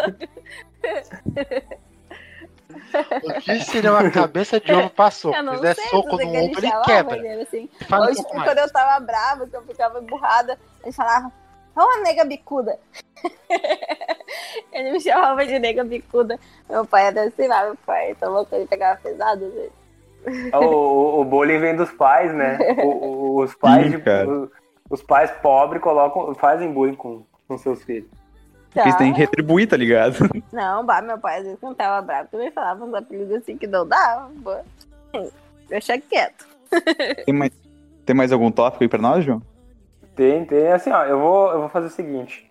O que seria uma cabeça de ovo passou?
Eu
Se
não
fizer
sei,
soco no ombro, ele quebra.
ele assim.
Fala
Hoje, quando
mais.
eu tava brava, que eu ficava emburrada, ele falava, ô nega bicuda. [LAUGHS] ele me chamava de nega bicuda. Meu pai era assim, lá, meu pai tomou que ele pegava pesado. Né?
O, o, o bullying vem dos pais, né? O- o- os pais,
Sim,
os, os pais pobres colocam, fazem bullying com, com seus filhos.
Porque eles têm que
Tá.
retribuir, tá ligado?
Não, bah, meu pai às vezes quando tava bravo também falava uns apelidos assim que não dava. Deixa quieto.
Tem mais, tem mais algum tópico aí pra nós, João?
Tem, tem. Assim, ó, eu vou, eu vou fazer o seguinte.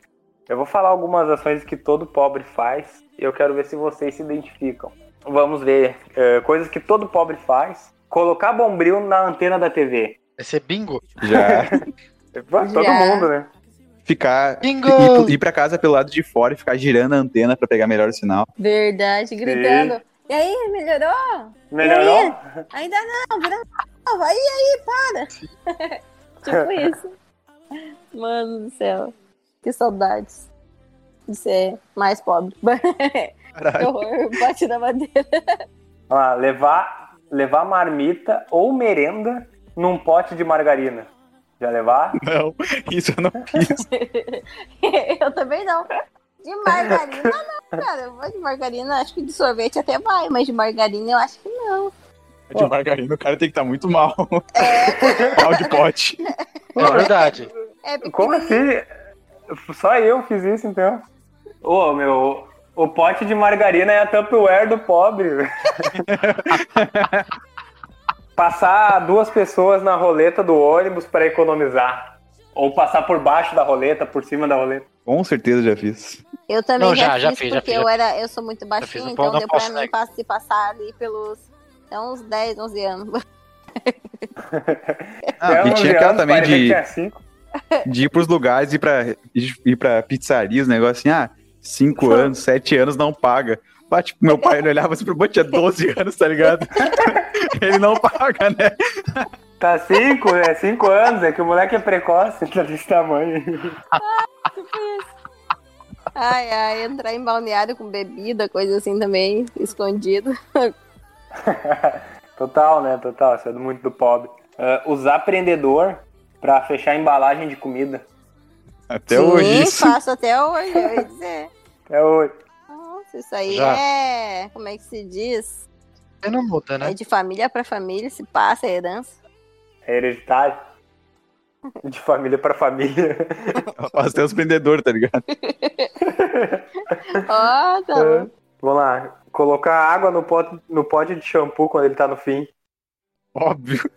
Eu vou falar algumas ações que todo pobre faz e eu quero ver se vocês se identificam. Vamos ver. eh, coisas que todo pobre faz. Colocar bombril na antena da TV.
Vai ser bingo?
Já [LAUGHS]
Todo
Já.
mundo, né?
ficar.
Bingo!
Ir, ir pra casa pelo lado de fora e ficar girando a antena pra pegar melhor o sinal.
Verdade, gritando. E aí, melhorou?
Melhorou?
Ainda não, vira nova. Aí, aí, para. [LAUGHS] tipo isso. Mano do céu. Que saudades de ser mais pobre. [LAUGHS] que
Caralho.
horror, bate na madeira.
Lá, levar, levar marmita ou merenda num pote de margarina. Já levar?
Não, isso eu não fiz. [LAUGHS]
eu também não. De margarina, não, cara. Eu vou de margarina, acho que de sorvete até vai, mas de margarina eu acho que não.
De margarina, o cara tem que estar muito mal. mal de pote.
É verdade.
É
Como assim? Só eu fiz isso, então. Ô, meu, o pote de margarina é a Tupperware do pobre. [LAUGHS] passar duas pessoas na roleta do ônibus para economizar. Ou passar por baixo da roleta, por cima da roleta.
Com certeza já fiz.
Eu também
Não,
já,
já- já
fiz,
já
porque
fiz,
eu,
já
era, eu sou muito
não
então deu pra mim
negar.
pass- se passar ali pelos até uns 10, 11 anos.
Ah, e
11
tinha aquela
anos,
também de,
cinco.
de ir pros lugares e ir pra, ir, pra pizzarias, negócio assim, ah, 5 anos, 7 anos não paga. Pá, tipo, meu pai ele olhava assim pro banco, tinha 12 [LAUGHS] anos, tá ligado? [LAUGHS] ele não paga, né?
Tá cinco, é cinco anos, é que o moleque é precoce, tá desse tamanho.
Ai, ai, entrar em balneário com bebida, coisa assim também, escondido. [LAUGHS]
Total, né? Total, isso é muito do pobre. Ah, usar prendedor pra fechar a embalagem de comida.
Até
Sim,
hoje isso.
faço até hoje, eu ia dizer. [LAUGHS]
É hoje.
Nossa, isso aí
Já.
é. Como é que se diz?
Você não muda,
É
né?
de família pra família, se passa, é herança.
É hereditário. [LAUGHS] De família pra família. [LAUGHS]
Faz até os prendedores, tá ligado?
Ó, tá
É.
bom.
Vamos lá. Colocar água no pote, no pote de shampoo quando ele tá no fim.
Óbvio.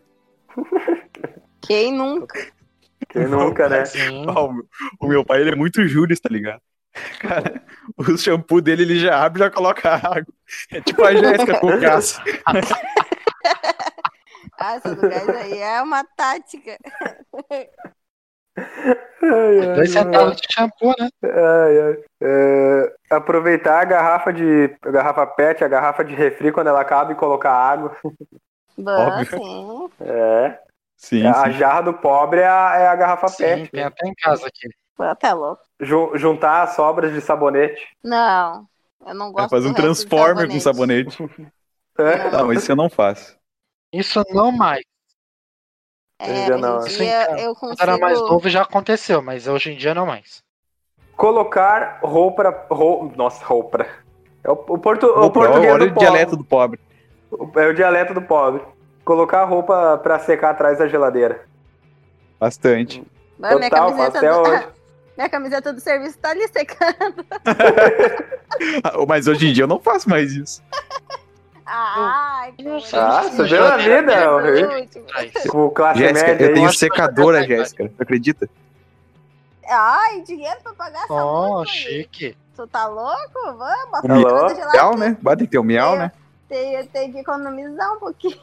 Quem nunca?
Quem nunca, né?
Sim.
O meu- pai, ele é muito Júlio, tá ligado? [LAUGHS] Cara, o shampoo dele ele já abre e já coloca água. É tipo a Jéssica com o Cássio. [LAUGHS]
Ah, essa do gás aí é uma tática.
Ai, ai,
Dois centavos de shampoo, né?
ai, ai. É, aproveitar a garrafa de. A garrafa PET, a garrafa de refri quando ela acaba e colocar água.
Bom,
Óbvio.
sim.
É.
Sim,
a
sim.
jarra do pobre é a, é a garrafa
Sim,
PET.
tem até em casa aqui.
Pô, tá louco.
Ju- juntar as sobras de sabonete.
Não, eu não gosto
É fazer um transformer com sabonete. [LAUGHS]
É.
Não, isso eu não faço.
Isso não mais.
É,
não,
hoje em
assim,
dia
cara,
eu
Quando era mais
consigo...
novo já aconteceu, mas hoje em dia não mais.
Colocar roupa. rou- Nossa, roupa. É o, o, portu, o
Opa,
português do
o
pobre.
dialeto do pobre.
É o dialeto do pobre. Colocar roupa pra secar atrás da geladeira.
Bastante.
Minha,
Total, faço
camiseta
até
do...
hoje. [LAUGHS]
minha camiseta do serviço tá ali secando. [LAUGHS]
Mas hoje em dia eu não faço mais isso.
Que
Ah, você
sei,
deu a vida. O classe
Jéssica,
média
eu tenho secadora, Jéssica. Tu acredita?
Ai, dinheiro pra pagar essa luz,
chique.
Tu tá louco? Vamos, bota
O
a
miau,
né? Bota que ter o miau, né?
Tem, tem que economizar um pouquinho.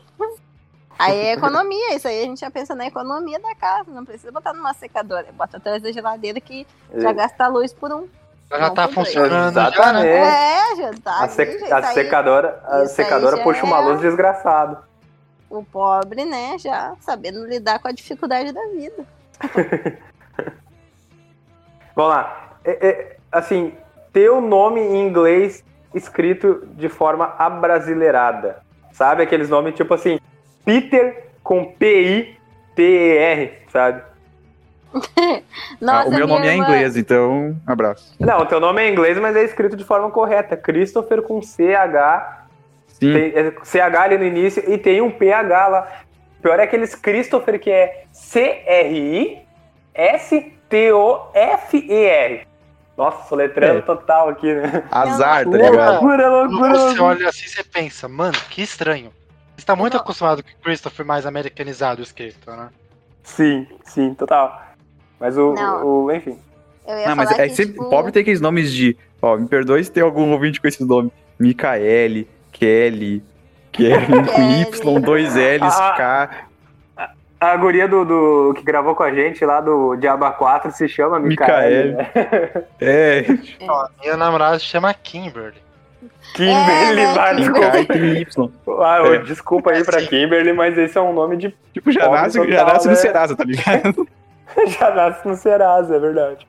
Aí é economia, isso aí a gente já pensa na economia da casa, não precisa botar numa secadora, bota atrás da geladeira que já gasta a luz por um.
Já
Não,
tá funcionando já,
Exatamente.
né?
É, já tá.
A, sec-
já-
a
aí,
secadora, a secadora
já
puxa uma
é-
luz desgraçado.
O pobre, né, já sabendo lidar com a dificuldade da vida. [LAUGHS]
Vamos lá. É- é, assim, ter o nome em inglês escrito de forma abrasileirada. Sabe? Aqueles nomes tipo assim, Peter com P-I-T-E-R, sabe? [LAUGHS]
Nossa,
Ah, o meu nome é
irmã-
inglês, então, abraço.
Não, o teu nome é inglês, mas é escrito de forma correta. Christopher com C-H.
Sim,
Tem é, CH ali no início e tem um PH lá. O pior é aqueles Christopher que é C-R-I-S-T-O-F-E-R. Nossa, soletrando
É.
total aqui, né?
azar, tá
Loucura.
ligado?
Loucura,
Quando
loucura,
você
loucura.
olha assim, você pensa, mano, que estranho. Você tá muito
Não.
acostumado com o Christopher mais americanizado escrito, né?
Sim, sim, total. Mas o,
Não.
o enfim.
Eu ia
Não, mas
falar
é
que,
sempre.
tipo,
Pobre tem aqueles nomes de. Ó, me perdoe se tem algum ouvinte com esse nome. Micaele, Kelly, Kelly com. Y, dois L's,
Ah.
K.
A guria do, do- que gravou com a gente lá do Diaba 4 se chama Micaele.
Micaele.
né? [LAUGHS]
É,
Ó, minha namorada se chama Kimberly.
Kimberly,
É, né, Kimberly.
Y.
Ah,
É.
desculpa aí pra Kimberly, mas esse é um nome de.
Tipo, já nasce, já
total,
nasce no
né?
Serasa, tá ligado? [LAUGHS]
Já nasce no Serasa, é verdade.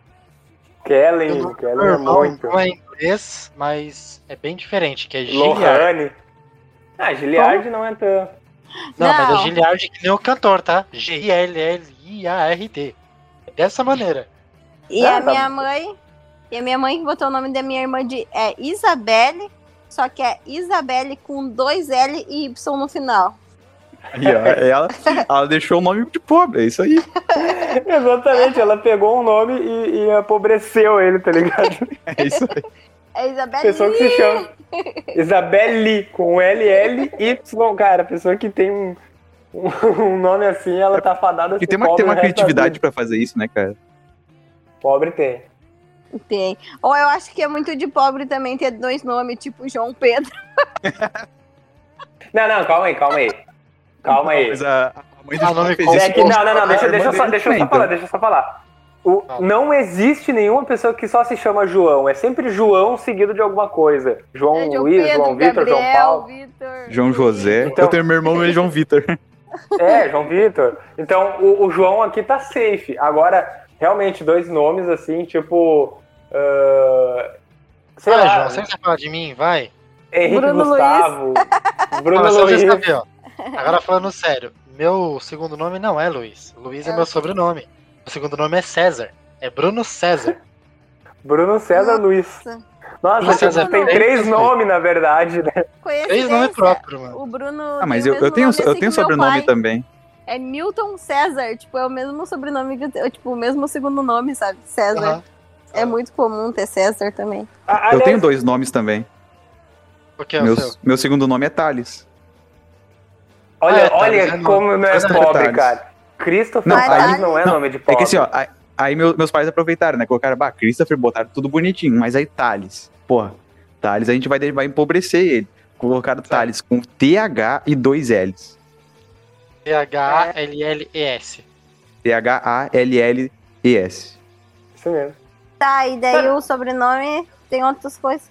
Kellen, Kellen é muito.
não é inglês, mas é bem diferente, que é Giliard.
Lohane. Ah, Giliard não é tão.
Não, mas é
Não.
Giliard que nem o cantor, tá? G-I-L-L-I-A-R-D. Dessa maneira.
E
Ah,
a
tá
minha mãe, e a minha mãe que botou o nome da minha irmã de é Isabelle, só que é Isabelle com dois L e Y no final.
Aí, ó, [LAUGHS] ela, ela deixou o nome de pobre, é isso aí. [LAUGHS]
Exatamente, ela pegou um nome e, e empobreceu ele, tá ligado? [LAUGHS]
É isso aí.
É Isabelle.
Pessoa que se chama Isabelle com L-L-Y, cara, pessoa que tem um, um nome assim, ela tá fadada ser
tem uma,
pobre
tem uma criatividade
vida.
pra fazer isso, né, cara?
Pobre tem.
Tem. Ou eu acho que é muito de pobre também ter dois nomes, tipo João Pedro. [LAUGHS]
Não, não, calma aí, calma aí. Calma aí.
Mas a, a mãe do
Ah, não
João
me
fez
É que, não, não, não, deixa, deixa, só, deixa eu só falar,
então.
deixa eu só falar. O, não existe nenhuma pessoa que só se chama João, é sempre João seguido de alguma coisa. João
É, João
Luiz,
Pedro,
João Vitor, João Paulo.
Vitor.
João José.
Então-
Eu tenho meu irmão, mas é João Vitor. [LAUGHS]
É, João Vitor. Então, o, o João aqui tá safe. Agora, realmente, dois nomes assim, tipo. Ah, sei
Vai,
lá,
João, você quer falar de mim? Vai.
Henrique
Bruno
Gustavo, [LAUGHS] Bruno
Não,
Luiz.
saber, ó. Agora falando sério, meu segundo nome não é Luiz. Luiz é,
É
meu
o
sobrenome. Meu segundo nome é César. É Bruno César.
Bruno César
Nossa.
Luiz. Nossa,
César
tem
Luiz.
três nomes, na verdade, né?
Três nomes próprios, mano.
O Bruno.
Ah, mas eu,
o
eu tenho,
nome
eu
assim
tenho sobrenome também.
É Milton César, tipo, é o mesmo sobrenome que eu tenho, tipo, o mesmo segundo nome, sabe? César.
Aham.
É muito comum ter César também.
A-
Eu tenho dois nomes também.
O que é o
Meu,
seu?
meu segundo nome é Thales.
Olha,
Ah, é, tá,
olha
é
como não é
Mas é
pobre, cara. Christopher
Não,
aí-
não é
não,
nome de pobre.
É que assim, ó, Aí meu- meus pais aproveitaram, né? Colocaram, bah, Christopher, botaram tudo bonitinho, mas aí Thales. Porra, Thales a gente vai, vai empobrecer ele. Colocaram Thales com TH e dois L's.
T-H-L-L-E-S.
T-H-A-L-L-E-S.
Isso mesmo.
Tá, e daí o sobrenome tem outras coisas.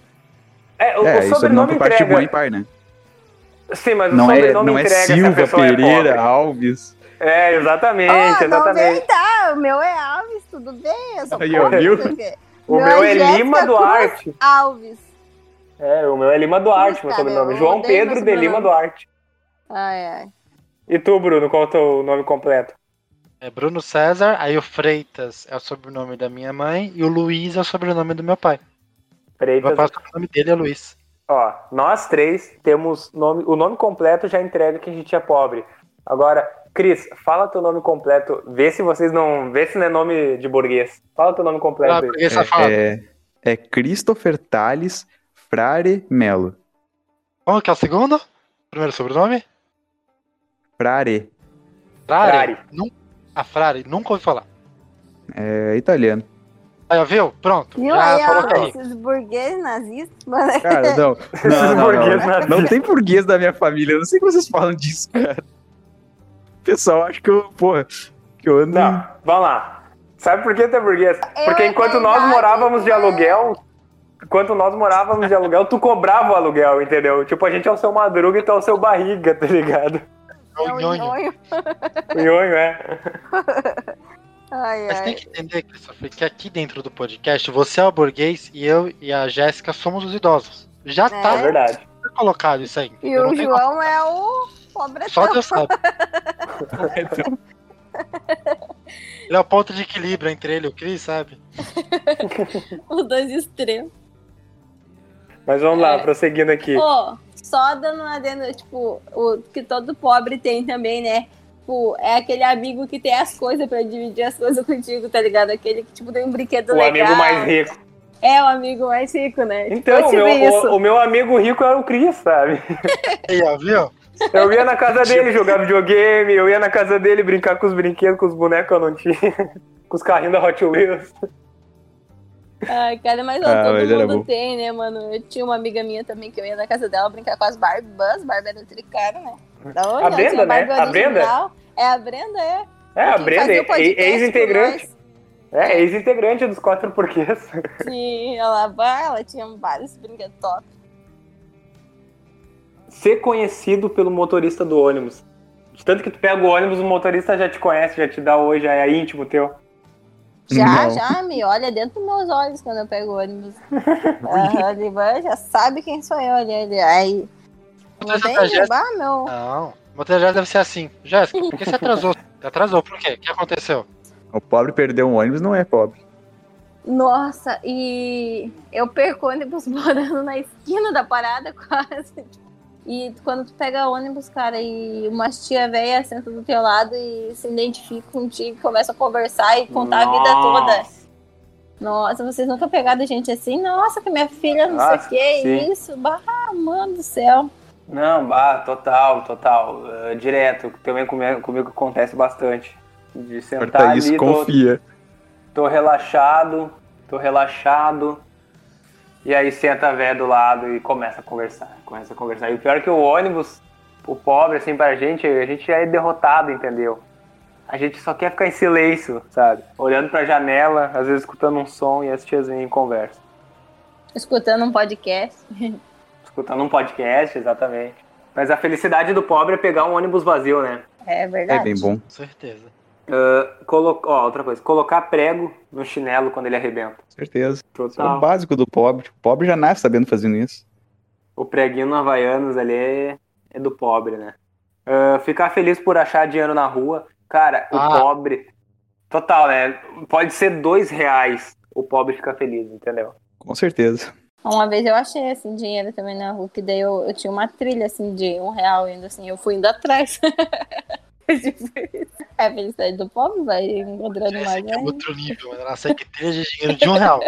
É, o,
É,
o
isso
sobrenome
não parte de
entrega.
e pai, né?
Sim, mas o
Não é,
sobrenome
não é
entrega se a
Silva Pereira,
é.
Alves.
É, exatamente,
não vem
exatamente.
tá, o meu é Alves, tudo bem? Eu sou
Aí, ó, viu?
não o.
O
Meu
meu
é
é Lima
Cruz.
Duarte.
Alves.
É, o meu é Lima Duarte, meu sobrenome.
eu
João Pedro
meu
de Lima
sobrenome.
Duarte.
Ai, ai.
E tu, Bruno, qual é o teu nome completo?
É Bruno César, aí o Freitas é o sobrenome da minha mãe e o Luiz é o sobrenome do meu pai.
Freitas.
meu pai, o nome dele é Luiz.
Ó, nós três temos nome. O nome completo já entrega que a gente é pobre. Agora, Cris, fala teu nome completo. Vê se vocês não. Vê se não é nome de burguês. Fala teu nome completo
Ah, safado.
É, é Christopher Thales Frare Melo.
Como que é o segundo? Primeiro sobrenome?
Frare.
Frare.
Frare.
Nun- A Frare, nunca ouvi falar.
É italiano.
Aí, ó, viu? Pronto.
Viu
já
aí, ó,
coloquei.
esses burgueses nazistas, mano.
Cara, [LAUGHS] não. Não, não,
burguês
não,
nazista.
não tem burguês da minha família. Eu não sei como vocês falam disso, cara. O pessoal acha que eu, porra, que eu ando.
Não, vamos lá. Sabe por que tu é burguês? Porque
é
enquanto nós
verdade,
morávamos de aluguel. Enquanto nós morávamos de aluguel, tu cobrava o aluguel, entendeu? Tipo, a gente é o seu madruga e tu é o seu barriga, tá ligado?
É o nhonho.
nhonho.
O nhonho, é. [LAUGHS]
Ai,
Mas
ai.
tem que entender, Christopher, que aqui dentro do podcast, você é o burguês e eu e a Jéssica somos os idosos. Já
É.
É
tá
verdade.
colocado isso aí.
E
Eu
o João é o pobretão.
Só Deus sabe. [LAUGHS] Ele é o ponto de equilíbrio entre ele e o Chris, sabe? [LAUGHS]
Os dois extremos.
Mas vamos lá,
É.
prosseguindo aqui.
Pô, só dando uma adendo, tipo, o que todo pobre tem também, né? Tipo, é aquele amigo que tem as coisas pra dividir as coisas [LAUGHS] contigo, tá ligado? Aquele que, tipo, tem um brinquedo
O
legal.
amigo mais rico.
É, o amigo mais rico, né?
Então,
Tipo,
o meu,
isso.
o, o meu amigo rico era o Cris, sabe? [LAUGHS]
Aí, ó, viu?
Eu ia na casa dele jogar videogame, eu ia na casa dele brincar com os brinquedos, com os bonecos que eu não tinha, [LAUGHS] com os carrinhos da Hot Wheels.
Ai, cara, mas ó,
Ah,
todo
mas
mundo tem, né, mano? Eu tinha uma amiga minha também que eu ia na casa dela brincar com as Barbas, Barbie era tricaro, né? Da onde?
A Brenda, né? A Brenda?
É a Brenda, é.
É, a Brenda,
podcast
ex-integrante. É, ex-integrante dos quatro porquês. [LAUGHS]
Sim, ela, vai, ela tinha vários brinquedos top.
Ser conhecido pelo motorista do ônibus. De tanto que tu pega o ônibus, o motorista já te conhece, já te dá oi, já é íntimo teu.
Já,
Não.
já me olha dentro dos meus olhos quando eu pego o ônibus. [LAUGHS] Vai, já sabe quem sou eu ali. ele- Aí. Não tem,
tragédia-
ah, meu.
Não. O motor já deve ser assim. Jéssica, por que você atrasou? [LAUGHS] Você atrasou, por quê? O que aconteceu?
O pobre perdeu um ônibus não é pobre.
Nossa, e eu perco ônibus [LAUGHS] morando na esquina da parada quase. E quando tu pega ônibus, cara, e uma tia velha senta do teu lado e se identifica contigo, começa a conversar e contar a vida toda. Nossa, vocês nunca pegaram gente assim? Nossa, que minha filha não
Nossa,
sei o que,
sim.
isso. Bah, mano do céu.
Não, bah, total, total. eh, direto. Também comigo, comigo acontece bastante. De sentar
Corta
ali,
isso,
tô,
confia.
tô relaxado, tô relaxado. E aí senta a véia do lado e começa a conversar. Começa a conversar. E o pior é que o ônibus, o pobre, assim, pra gente, a gente já é derrotado, entendeu? A gente só quer ficar em silêncio, sabe? Olhando pra janela, às vezes escutando um som e as em conversa.
Escutando um podcast. [LAUGHS]
Escutando um podcast, exatamente. Mas a felicidade do pobre é pegar um ônibus vazio, né?
É
É
verdade.
bem bom.
Com certeza.
Colo... Ó, outra coisa, colocar prego no chinelo quando ele arrebenta.
Certeza. Isso é o
Total.
básico do pobre. O pobre já nasce sabendo fazendo isso.
O preguinho no Havaianos ali é, é do pobre, né? Ah, ficar feliz por achar dinheiro na rua. Cara, o
Ah.
pobre. Total, né? Pode ser dois reais. O pobre fica feliz, entendeu?
Com certeza.
Uma vez eu achei, assim, dinheiro também na rua, que daí eu, eu tinha uma trilha, assim, de um real indo, assim, eu fui indo atrás. [LAUGHS] [LAUGHS] Tipo isso. é a felicidade do pobre, vai encontrando mais,
é
né?
outro nível. Ela segue trilha de dinheiro de um [LAUGHS] real.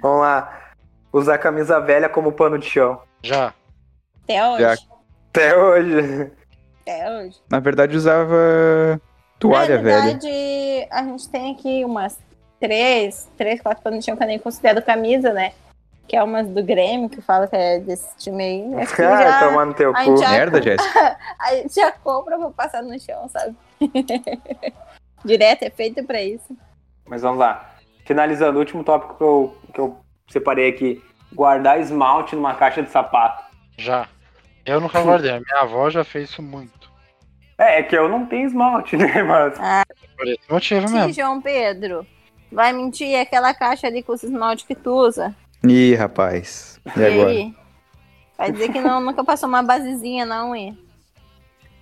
Vamos lá. Usar camisa velha como pano de chão.
Já.
Até hoje.
Já.
Até hoje.
Até hoje.
Na verdade, usava toalha
Na
velha.
verdade, a gente tem aqui umas três, três, quatro panos no chão que eu nem considero camisa, né? Que é umas do Grêmio, que fala que é desse time aí. Acho
Ah,
já,
tomar no teu
a
cu.
Merda, Jéssica. [LAUGHS]
a gente já compra pra passar no chão, sabe? [LAUGHS] Direto, é feito pra isso.
Mas vamos lá. Finalizando, o último tópico que eu, que eu separei aqui. Guardar esmalte numa caixa de sapato.
Já. Eu nunca guardei. A minha avó já fez isso muito.
É, é que eu não tenho esmalte, [LAUGHS] né? Mas
Por esse motivo
Sim,
mesmo.
João Pedro. Vai mentir é aquela caixa ali com os esmalte que tu usa.
Ih, rapaz. E agora?
aí? Vai dizer que não, nunca passou uma basezinha na unha.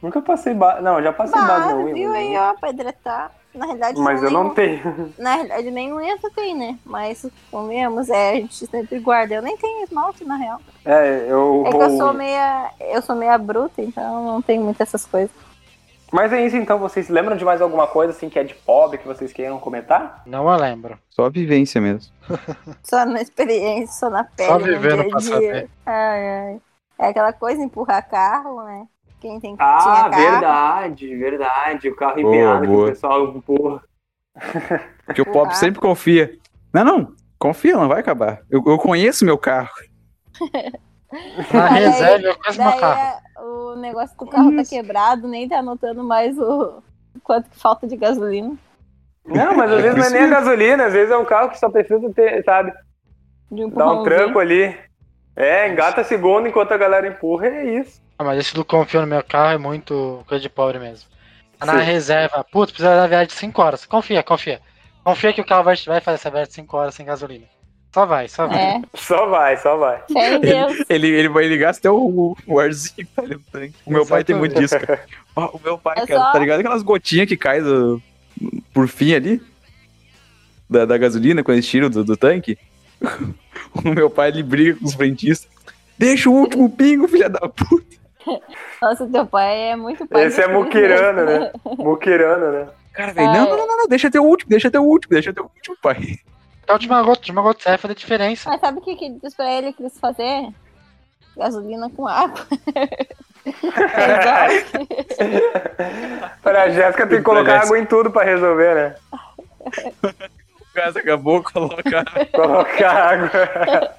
nunca passei base. Não, já passei base
Bah,
na unha.
viu
mas-
aí, ó, pra hidratar. Na realidade,
Mas eu
nem-
não tenho. [LAUGHS]
Na realidade, nem unha tu tem, né? Mas, convenhamos, é, a gente sempre guarda. Eu nem tenho esmalte, na real.
É, eu.
É que eu sou meia. Eu sou meia bruta, então não tenho muitas essas coisas.
Mas é isso então, vocês lembram de mais alguma coisa assim que é de pobre que vocês queiram comentar?
Não a lembro.
Só a vivência mesmo. [LAUGHS]
Só na experiência, só na pele.
Só
no
vivendo
dia a
pra
dia.
saber.
Ai, ai. É aquela coisa empurrar carro, né? Quem tem
Ah,
tinha carro.
verdade, verdade. O carro empenhado que o pessoal empurra.
Porque o pobre sempre confia. Não, não. Confia, não vai acabar. Eu, eu conheço meu carro.
Na reserva eu quase meu carro.
é- o negócio do carro tá quebrado, nem tá anotando mais o quanto que falta de gasolina.
Não, mas às
É
vezes não é
isso
nem a gasolina, às vezes é um carro que só precisa ter, sabe,
De um
dar um tranco ali. É, engata a segunda enquanto a galera empurra, é isso.
Ah, mas esse do confio no meu carro é muito coisa de pobre mesmo. Tá Na
Sim.
reserva, putz, precisa da viagem de 5 horas. Confia, confia. Confia que o carro vai, vai fazer essa viagem de 5 horas sem gasolina. Só vai, só vai.
É, [LAUGHS]
Só vai, só vai.
fé em Deus.
Ele, ele vai ligar até o, o arzinho que tá ali no tanque. O meu pai tem muito disso, cara. O meu pai,
É
cara,
só-
tá ligado aquelas gotinhas que caem do- por fim ali? Da, da gasolina, quando eles tiram do, do tanque? [LAUGHS] O meu pai, ele briga com os frentistas. Deixa o último pingo, filha da puta.
Nossa, teu pai é muito pai
Esse é
mesmo.
né? Muquirano, né?
Cara, velho, não,
é.
não, não, não, não, deixa até o último, deixa até o último, deixa até o último, pai.
Então, a última gota, a última gota sai fazer diferença.
Mas sabe o que que diz pra ele que eles fazer? Gasolina com água. [LAUGHS] Exato.
Para a Jéssica tem que colocar água em tudo pra resolver, né?
O gás acabou, coloca. [LAUGHS]
Colocar água.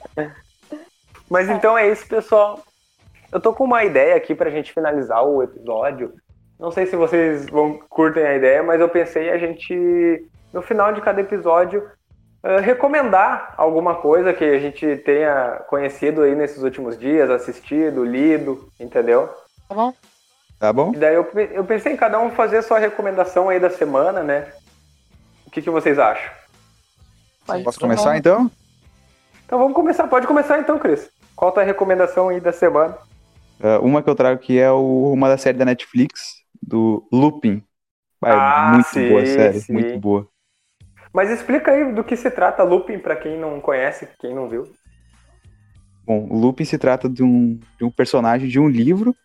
Mas então é isso, pessoal. Eu tô com uma ideia aqui pra gente finalizar o episódio. Não sei se vocês vão curtem a ideia, mas eu pensei a gente, no final de cada episódio, eh, recomendar alguma coisa que a gente tenha conhecido aí nesses últimos dias, assistido, lido, entendeu?
Tá bom?
Tá bom?
E daí eu, eu pensei em cada um fazer a sua recomendação aí da semana, né? O que, que vocês acham?
Pode
Posso começar então?
Então vamos começar. Pode começar então, Cris. Qual a tua recomendação aí da semana?
Uh, uma que eu trago aqui é o- uma da série da Netflix, do Lupin. Vai,
Ah,
muito
sim,
boa a série,
sim.
muito boa.
Mas explica aí do que se trata Lupin pra quem não conhece, quem não viu.
Bom, o Lupin se trata de um, de um personagem de um livro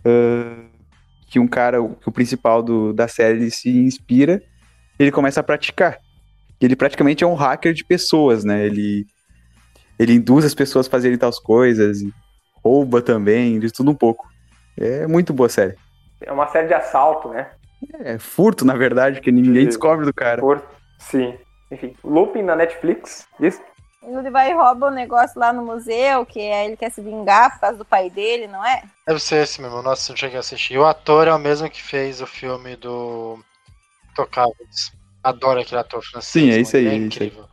uh, que um cara, o- que o principal do, da série se inspira ele começa a praticar. Ele praticamente é um hacker de pessoas, né? Ele, ele induz as pessoas a fazerem tais coisas, e rouba também, de tudo um pouco. É muito boa série.
É uma série de assalto, né?
É furto, na verdade, porque ninguém
Sim.
descobre do cara.
Por... Sim. Enfim, Lupin na Netflix. Isso?
Ele vai e rouba um negócio lá no museu, que aí ele quer se vingar por causa do pai dele, não é?
Deve ser esse mesmo. Nossa, eu não cheguei a assistir. E o ator é o mesmo que fez o filme do Tocáveis. Adoro aquele ator francês.
Sim, é isso aí, é
incrível.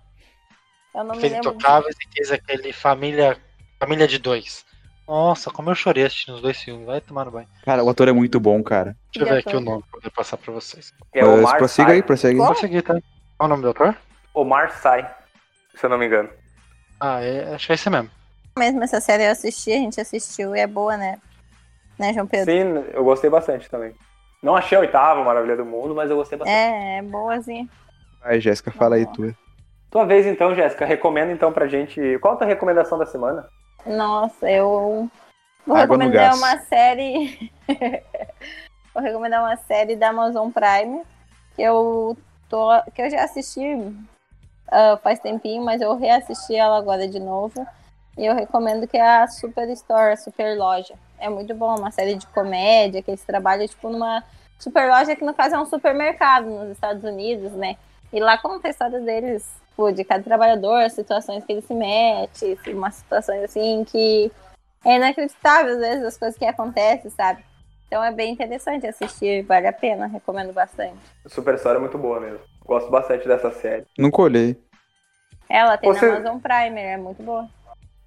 Eu não me
Fez
lembro. de-
Intocáveis e fez aquele Família, Família de Dois. Nossa, como eu chorei assistindo os dois filmes. Vai tomar no banho.
Cara, o ator é muito bom, cara.
Deixa eu ver aqui o nome pra poder passar pra vocês.
É o Omar
prossiga
Sy.
aí, prossegue.
Qual?
Vou seguir, tá? Qual o nome do ator?
Omar Sy, se eu não me engano.
Ah, é, acho que é esse mesmo.
Mesmo essa série eu assisti, a gente assistiu e é boa, né? Né, João Pedro?
Sim, eu gostei bastante também. Não achei a oitava Maravilha do Mundo, mas eu gostei bastante.
É, é boazinha.
Vai, Jéssica, fala aí tu.
Tua vez então, Jéssica. Recomenda então pra gente. Qual a tua recomendação da semana?
Nossa, eu vou
Água
recomendar uma série. [LAUGHS] vou recomendar uma série da Amazon Prime que eu tô, que eu já assisti ah, faz tempinho, mas eu reassisti ela agora de novo. E eu recomendo que é a Superstore, a Super Loja. É muito bom, uma série de comédia que eles trabalham tipo numa super loja que no caso é um supermercado nos Estados Unidos, né? E lá conta a história deles, tipo, de cada trabalhador, situações que ele se mete, umas situações assim que é inacreditável às vezes as coisas que acontecem, sabe? Então é bem interessante assistir, vale a pena, recomendo bastante.
Super Story é muito boa mesmo. Gosto bastante dessa série.
Nunca olhei.
Ela tem
Você-
na Amazon Prime, é muito boa.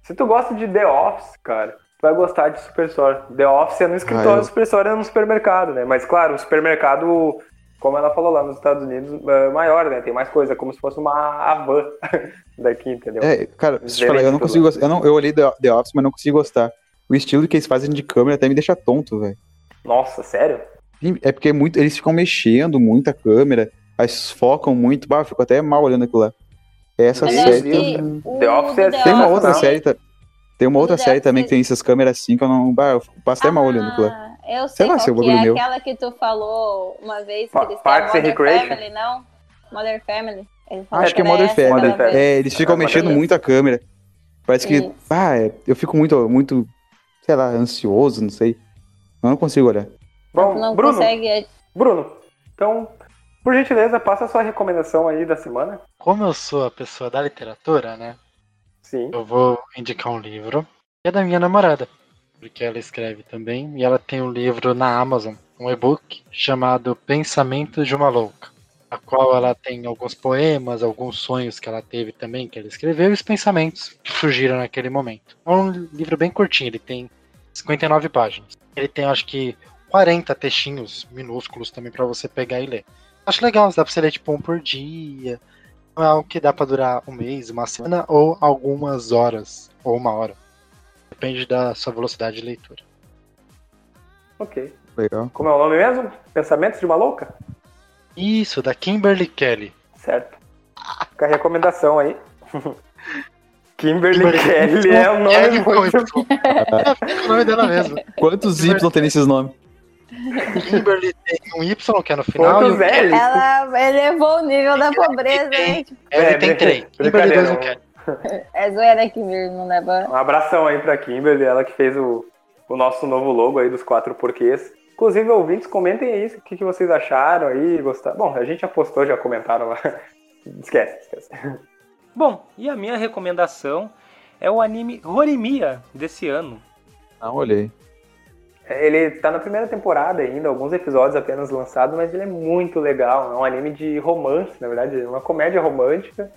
Se tu gosta de The Office, cara, tu vai gostar de Super Store. The Office é no escritório,
Ah, eu-
Super Store é no supermercado, né? Mas claro, o supermercado, como ela falou lá nos Estados Unidos, é maior, né? Tem mais coisa, como se fosse uma Havan [LAUGHS] daqui, entendeu?
É, cara, deixa eu te falar, eu não consigo gostar. Eu, não, eu olhei The, The Office, mas não consigo gostar. O estilo que eles fazem de câmera até me deixa tonto, velho.
Nossa, sério?
É porque é muito, eles ficam mexendo muito a câmera, eles focam muito. Bah, eu fico até mal olhando aquilo lá. Essa
eu
série.
O
The Office é-
Tem uma outra
não.
série. Tem uma outra série também que tem essas câmeras assim que eu não. Bah, eu passo até mal olhando aquilo lá.
Eu sei
lá,
qual
é
que é
meu.
aquela que tu falou uma vez que eles
Parks and
Mother
Recreation?
Family, não? Mother Family.
Acho que é Mother Family.
Mother.
É, eles ficam
É,
mexendo muito a câmera. Parece que.
Isso.
Ah, é- eu fico muito, muito, sei lá, ansioso, não sei. Eu não consigo olhar.
Bom,
não
Bruno,
consegue.
Bruno, então, por gentileza, passa a sua recomendação aí da semana.
Como eu sou a pessoa da literatura, né?
Sim.
Eu vou indicar um livro. Que é da minha namorada. Porque ela escreve também. E ela tem um livro na Amazon, um e-book, chamado Pensamento de uma Louca. A qual ela tem alguns poemas, alguns sonhos que ela teve também, que ela escreveu, e os pensamentos que surgiram naquele momento. É um livro bem curtinho, ele tem 59 páginas. Ele tem, acho que, 40 textinhos minúsculos também pra você pegar e ler. Acho legal, dá pra você ler tipo um por dia. Não é algo que dá pra durar um mês, uma semana ou algumas horas, ou uma hora. Depende da sua velocidade de leitura.
Ok.
Legal.
Como é o nome mesmo? Pensamentos de uma louca?
Isso, da Kimberly Kelly.
Certo. Fica a recomendação aí. [LAUGHS] Kimberly,
Kimberly
Kelly é um nome
Kelly
muito...
É, fica o nome dela mesmo.
Quantos Y tem nesses nomes?
Kimberly tem um Y que é no final e
Quantos
o
L?
Ela elevou o nível da pobreza, hein?
L
É,
tem 3. Kimberly
brincadeira,
2 não
não.
quer.
É zoeira que vir, não leva.
Um abração aí pra Kimberly, ela que fez o, o nosso novo logo aí dos quatro porquês. Inclusive, ouvintes, comentem aí o que, que vocês acharam aí, gostaram. Bom, a gente já postou, já comentaram lá. [LAUGHS] Esquece, esquece.
Bom, e a minha recomendação é o anime Horimiya desse ano.
Não olhei.
Ele tá na primeira temporada ainda, alguns episódios apenas lançados, mas ele é muito legal. É um anime de romance, na verdade, é uma comédia romântica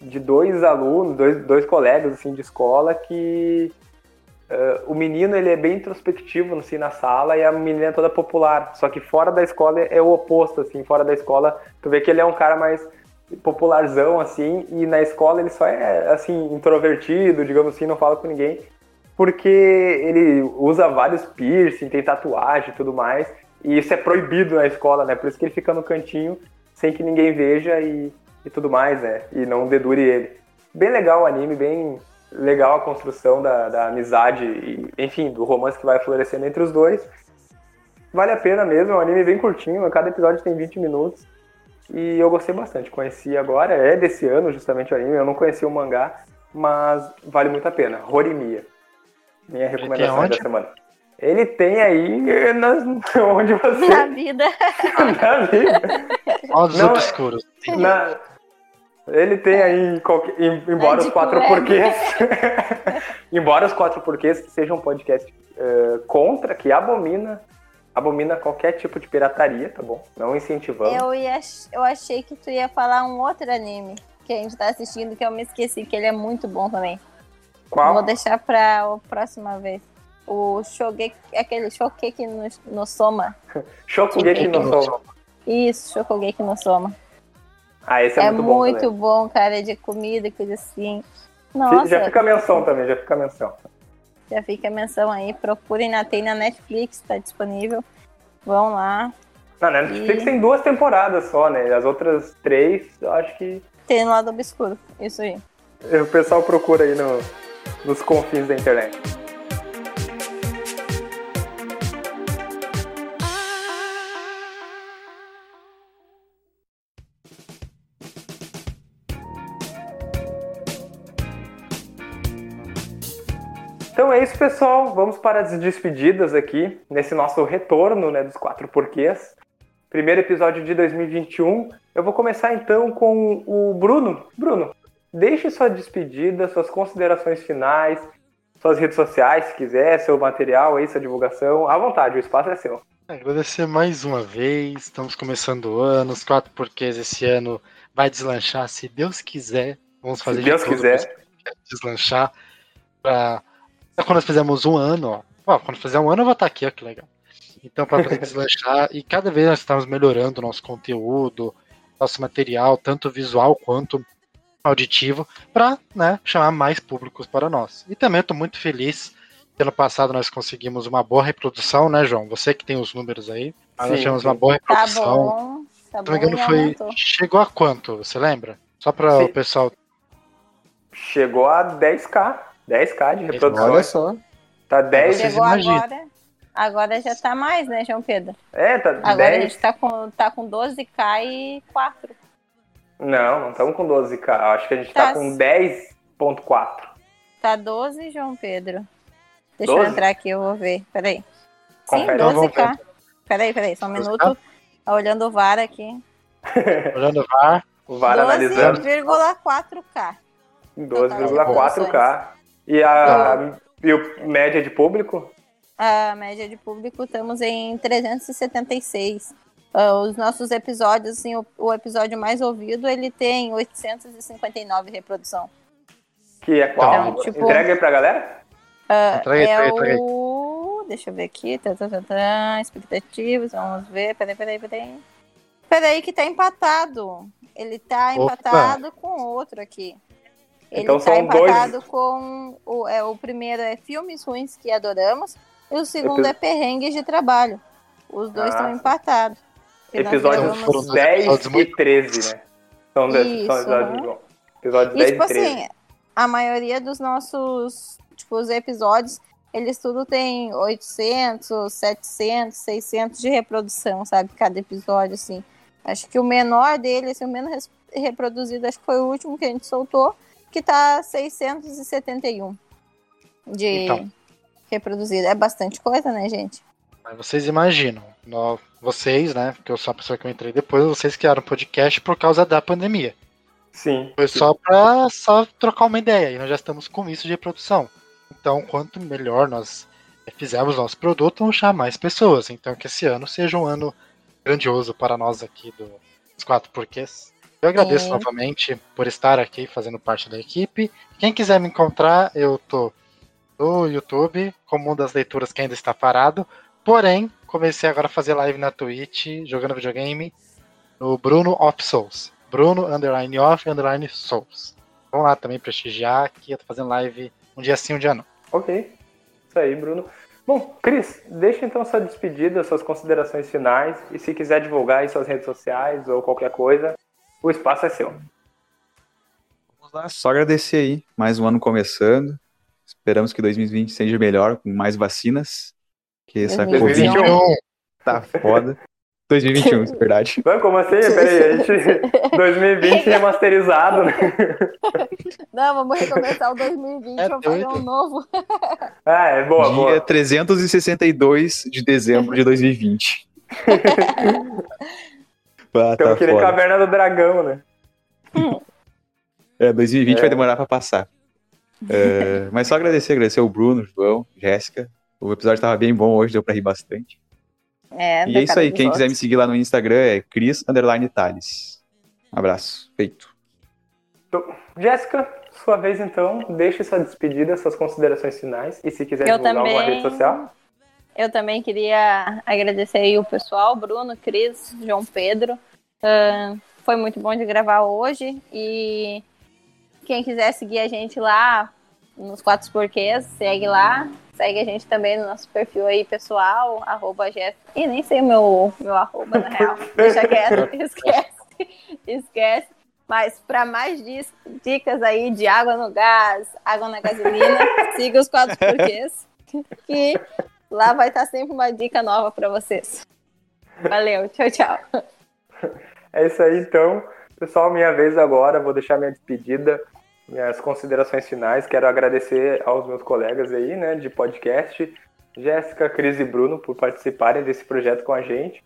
de dois alunos, dois, dois colegas assim de escola que eh, o menino ele é bem introspectivo assim na sala e a menina é toda popular. Só que fora da escola é o oposto assim, fora da escola tu vê que ele é um cara mais popularzão assim e na escola ele só é assim introvertido, digamos assim, não fala com ninguém porque ele usa vários piercing, tem tatuagem e tudo mais, e isso é proibido na escola, né? Por isso que ele fica no cantinho sem que ninguém veja e, e tudo mais, né? E não dedure ele. Bem legal o anime, bem legal a construção da, da amizade e, enfim, do romance que vai florescendo entre os dois. Vale a pena mesmo, é um anime bem curtinho, cada episódio tem 20 minutos. E eu gostei bastante, conheci agora, é desse ano justamente o anime, eu não conhecia o mangá, mas vale muito a pena. Horimiya. Minha recomendação da semana. Ele tem aí eh, nas, [LAUGHS] onde você.
Na vida. [LAUGHS]
na vida.
Modos
Não, é-
obscuros.
Na- ele tem aí, em qualquer- em- embora
É
os
de
quatro
web.
porquês. [LAUGHS] embora os quatro porquês sejam um podcast eh, contra, que abomina. Abomina qualquer tipo de pirataria, tá bom? Não incentivamos.
Eu, ia, eu achei que tu ia falar um outro anime que a gente tá assistindo, que eu me esqueci, que ele é muito bom também.
Qual?
Vou deixar pra a próxima vez. O Shogeki, aquele Shokeki no, no Soma. [LAUGHS]
Shokugeki no. Soma.
Isso, Shokugeki no Soma.
Ah, esse é,
É,
muito bom.
muito
também.
bom, cara, de comida coisa assim. Nossa,
Já fica a menção também, já fica a menção.
já fica a menção aí. Procurem na, tem na Netflix, tá disponível. Vão lá.
Na Netflix
E-
tem duas temporadas só, né? As outras três, eu acho que
Tem no lado obscuro. Isso aí.
o pessoal procura aí no- nos confins da internet. É isso, pessoal. Vamos para as despedidas aqui, nesse nosso retorno né, dos quatro porquês. Primeiro episódio de 2021. Eu vou começar então com o Bruno. Bruno, deixe sua despedida, suas considerações finais, suas redes sociais, se quiser, seu material aí, sua divulgação. À vontade, o espaço é seu.
Agradecer mais uma vez. Estamos começando o ano. Os quatro porquês esse ano vai deslanchar, se Deus quiser. Vamos fazer
Se Deus quiser.
deslanchar. Pra... pra Quando nós fizermos um ano, ó. Ó, quando fizer um ano eu vou estar aqui, ó, que legal. Então, para poder [LAUGHS] deslanchar, e cada vez nós estamos melhorando o nosso conteúdo, nosso material, tanto visual quanto auditivo, para né, chamar mais públicos para nós. E também estou muito feliz. Ano passado nós conseguimos uma boa reprodução, né, João? Você que tem os números aí. Nós
Sim,
tivemos
sim.
uma boa
Tá
reprodução.
bom. Tá
Se
bom,
não me engano, foi.
aumentou.
Chegou a quanto? Você lembra? Só para o pessoal.
Chegou a 10k. 10k de reprodução.
Olha só.
Tá 10.
Vocês
Chegou agora. Agora já tá mais, né, João Pedro?
É, tá
Agora a
10.
gente tá com, tá com 12k e 4.
Não, não estamos com 12k. Acho que a gente tá,
Tá.
com 10.4.
Tá 12, João Pedro. Deixa
12?
eu entrar aqui, eu vou ver. Peraí. Sim,
Confere.
Então, vamos
12k. Peraí, peraí, só um
12K?
minuto. Tá olhando o VAR aqui. [LAUGHS]
Olhando o VAR,
O VAR analisando.
12,4k.
12,4k. E a, e o média de público?
A média de público estamos em 376. Ah, os nossos episódios, assim, o, o episódio mais ouvido, ele tem 859 reprodução.
Que é qual?
Então, tipo-
Entrega aí pra galera?
entrega aí,
é
entrega entrega
o. Deixa eu ver aqui. Tá, tá, tá, tá, expectativas, vamos ver. Peraí, peraí, peraí. Peraí, que tá empatado. Ele tá
Opa.
empatado com outro aqui. Ele
Então
tá
são dois.
empatado com. O, é, o primeiro é filmes ruins que adoramos. E o segundo
Epi-
é perrengues de trabalho. Os dois
Ah,
estão
sim.
empatados.
Episódios
dois
10
episódios
e
muito
13, né? São,
Isso,
são episódios bons. Episódios
E
10
tipo
e 13.
assim, a maioria dos nossos, tipo, os episódios, eles tudo tem 800, 700, 600 de reprodução, sabe? Cada episódio, assim. Acho que o menor dele, assim, o menos reproduzido, acho que foi o último que a gente soltou, que tá 671 de
Então.
reproduzido. É bastante coisa, né, gente?
Mas vocês imaginam, nó- vocês, né? Porque eu sou a pessoa que eu entrei depois, vocês criaram podcast por causa da pandemia.
Sim.
Foi só pra só trocar uma ideia, e nós já estamos com isso de reprodução. Então, quanto melhor nós fizermos nosso produto, vamos chamar mais pessoas. Então, que esse ano seja um ano grandioso para nós aqui do- dos Quatro Porquês. Eu agradeço
Sim.
novamente por estar aqui fazendo parte da equipe. Quem quiser me encontrar, eu tô no YouTube, como uma das leituras que ainda está parado. Porém, comecei agora a fazer live na Twitch, jogando videogame, no Bruno Off Souls. Bruno, underline off, underline souls. Vamos lá também prestigiar, que eu tô fazendo live um dia sim, um dia não.
Ok. Isso aí, Bruno. Bom, Cris, deixa então sua despedida, suas considerações finais. E se quiser divulgar aí suas redes sociais ou qualquer coisa, o espaço é seu.
Vamos lá, só agradecer aí. Mais um ano começando. Esperamos que 2020 seja melhor, com mais vacinas. Que essa
2021.
Covid
2021,
tá [LAUGHS] foda. 2021, é verdade.
Ué, como assim? Peraí, a gente. [LAUGHS] 2020 remasterizado, né?
Não, vamos recomeçar o 2020,
É
vamos fazer um novo. [LAUGHS]
Ah, é boa,
Dia
boa.
362 de dezembro de 2020. Ah, tá
Estamos que nem. Caverna do Dragão, né?
É, 2020
É.
vai demorar pra passar. É, mas só agradecer, agradecer o Bruno, João, Jéssica. O episódio tava bem bom hoje, deu pra rir bastante.
É,
E é isso aí, quem quiser me seguir lá no Instagram é Cris Underline Thales. Um abraço, feito.
Jéssica, sua vez então, deixe sua despedida, suas considerações finais. E se quiser
Eu
divulgar alguma
também.
rede social,
Eu também queria agradecer aí o pessoal, Bruno, Cris, João Pedro. Ah, foi muito bom de gravar hoje. E quem quiser seguir a gente lá nos Quatro Porquês, segue lá. Segue a gente também no nosso perfil aí pessoal, arroba Jeff. Ih, nem sei o meu, meu arroba, na real. [LAUGHS] Deixa quieto, [LAUGHS] esquece. Esquece. Mas para mais dicas aí de água no gás, água na gasolina, [LAUGHS] siga os Quatro Porquês. Que Lá vai estar sempre uma dica nova para vocês. Valeu, tchau, tchau.
É isso aí, então. Pessoal, minha vez agora, vou deixar minha despedida, minhas considerações finais. Quero agradecer aos meus colegas aí, né, de podcast, Jéssica, Cris e Bruno, por participarem desse projeto com a gente.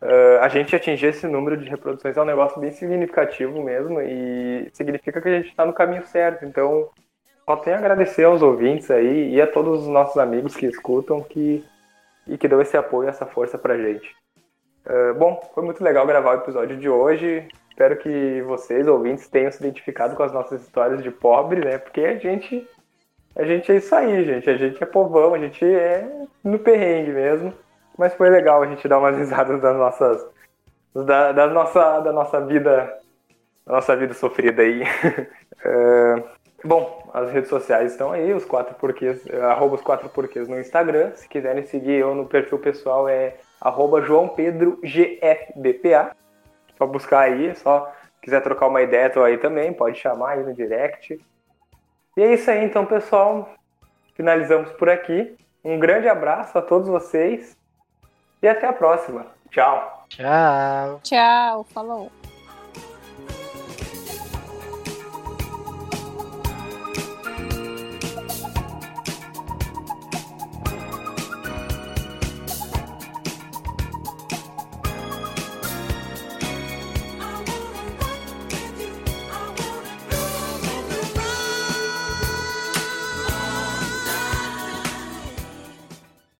Uh, a gente atingir esse número de reproduções é um negócio bem significativo mesmo e significa que a gente está no caminho certo. Então, só tenho a agradecer aos ouvintes aí e a todos os nossos amigos que escutam que, e que dão esse apoio, essa força pra gente. Uh, bom, foi muito legal gravar o episódio de hoje. Espero que vocês, ouvintes, tenham se identificado com as nossas histórias de pobre, né? Porque a gente, a gente é isso aí, gente. A gente é povão, a gente é no perrengue mesmo. Mas foi legal a gente dar umas [LAUGHS] risadas das nossas. Da, da nossa, da nossa vida. Da nossa vida sofrida aí. [LAUGHS] É, bom, as redes sociais estão aí, os quatro porquês, arroba os quatro porquês no Instagram. Se quiserem seguir eu no perfil pessoal é arroba João Pedro GFBPA. Só buscar aí, só quiser trocar uma ideia, tô aí também, pode chamar aí no direct. E é isso aí então, pessoal. Finalizamos por aqui. Um grande abraço a todos vocês e até a próxima. Tchau.
Tchau.
Tchau, falou.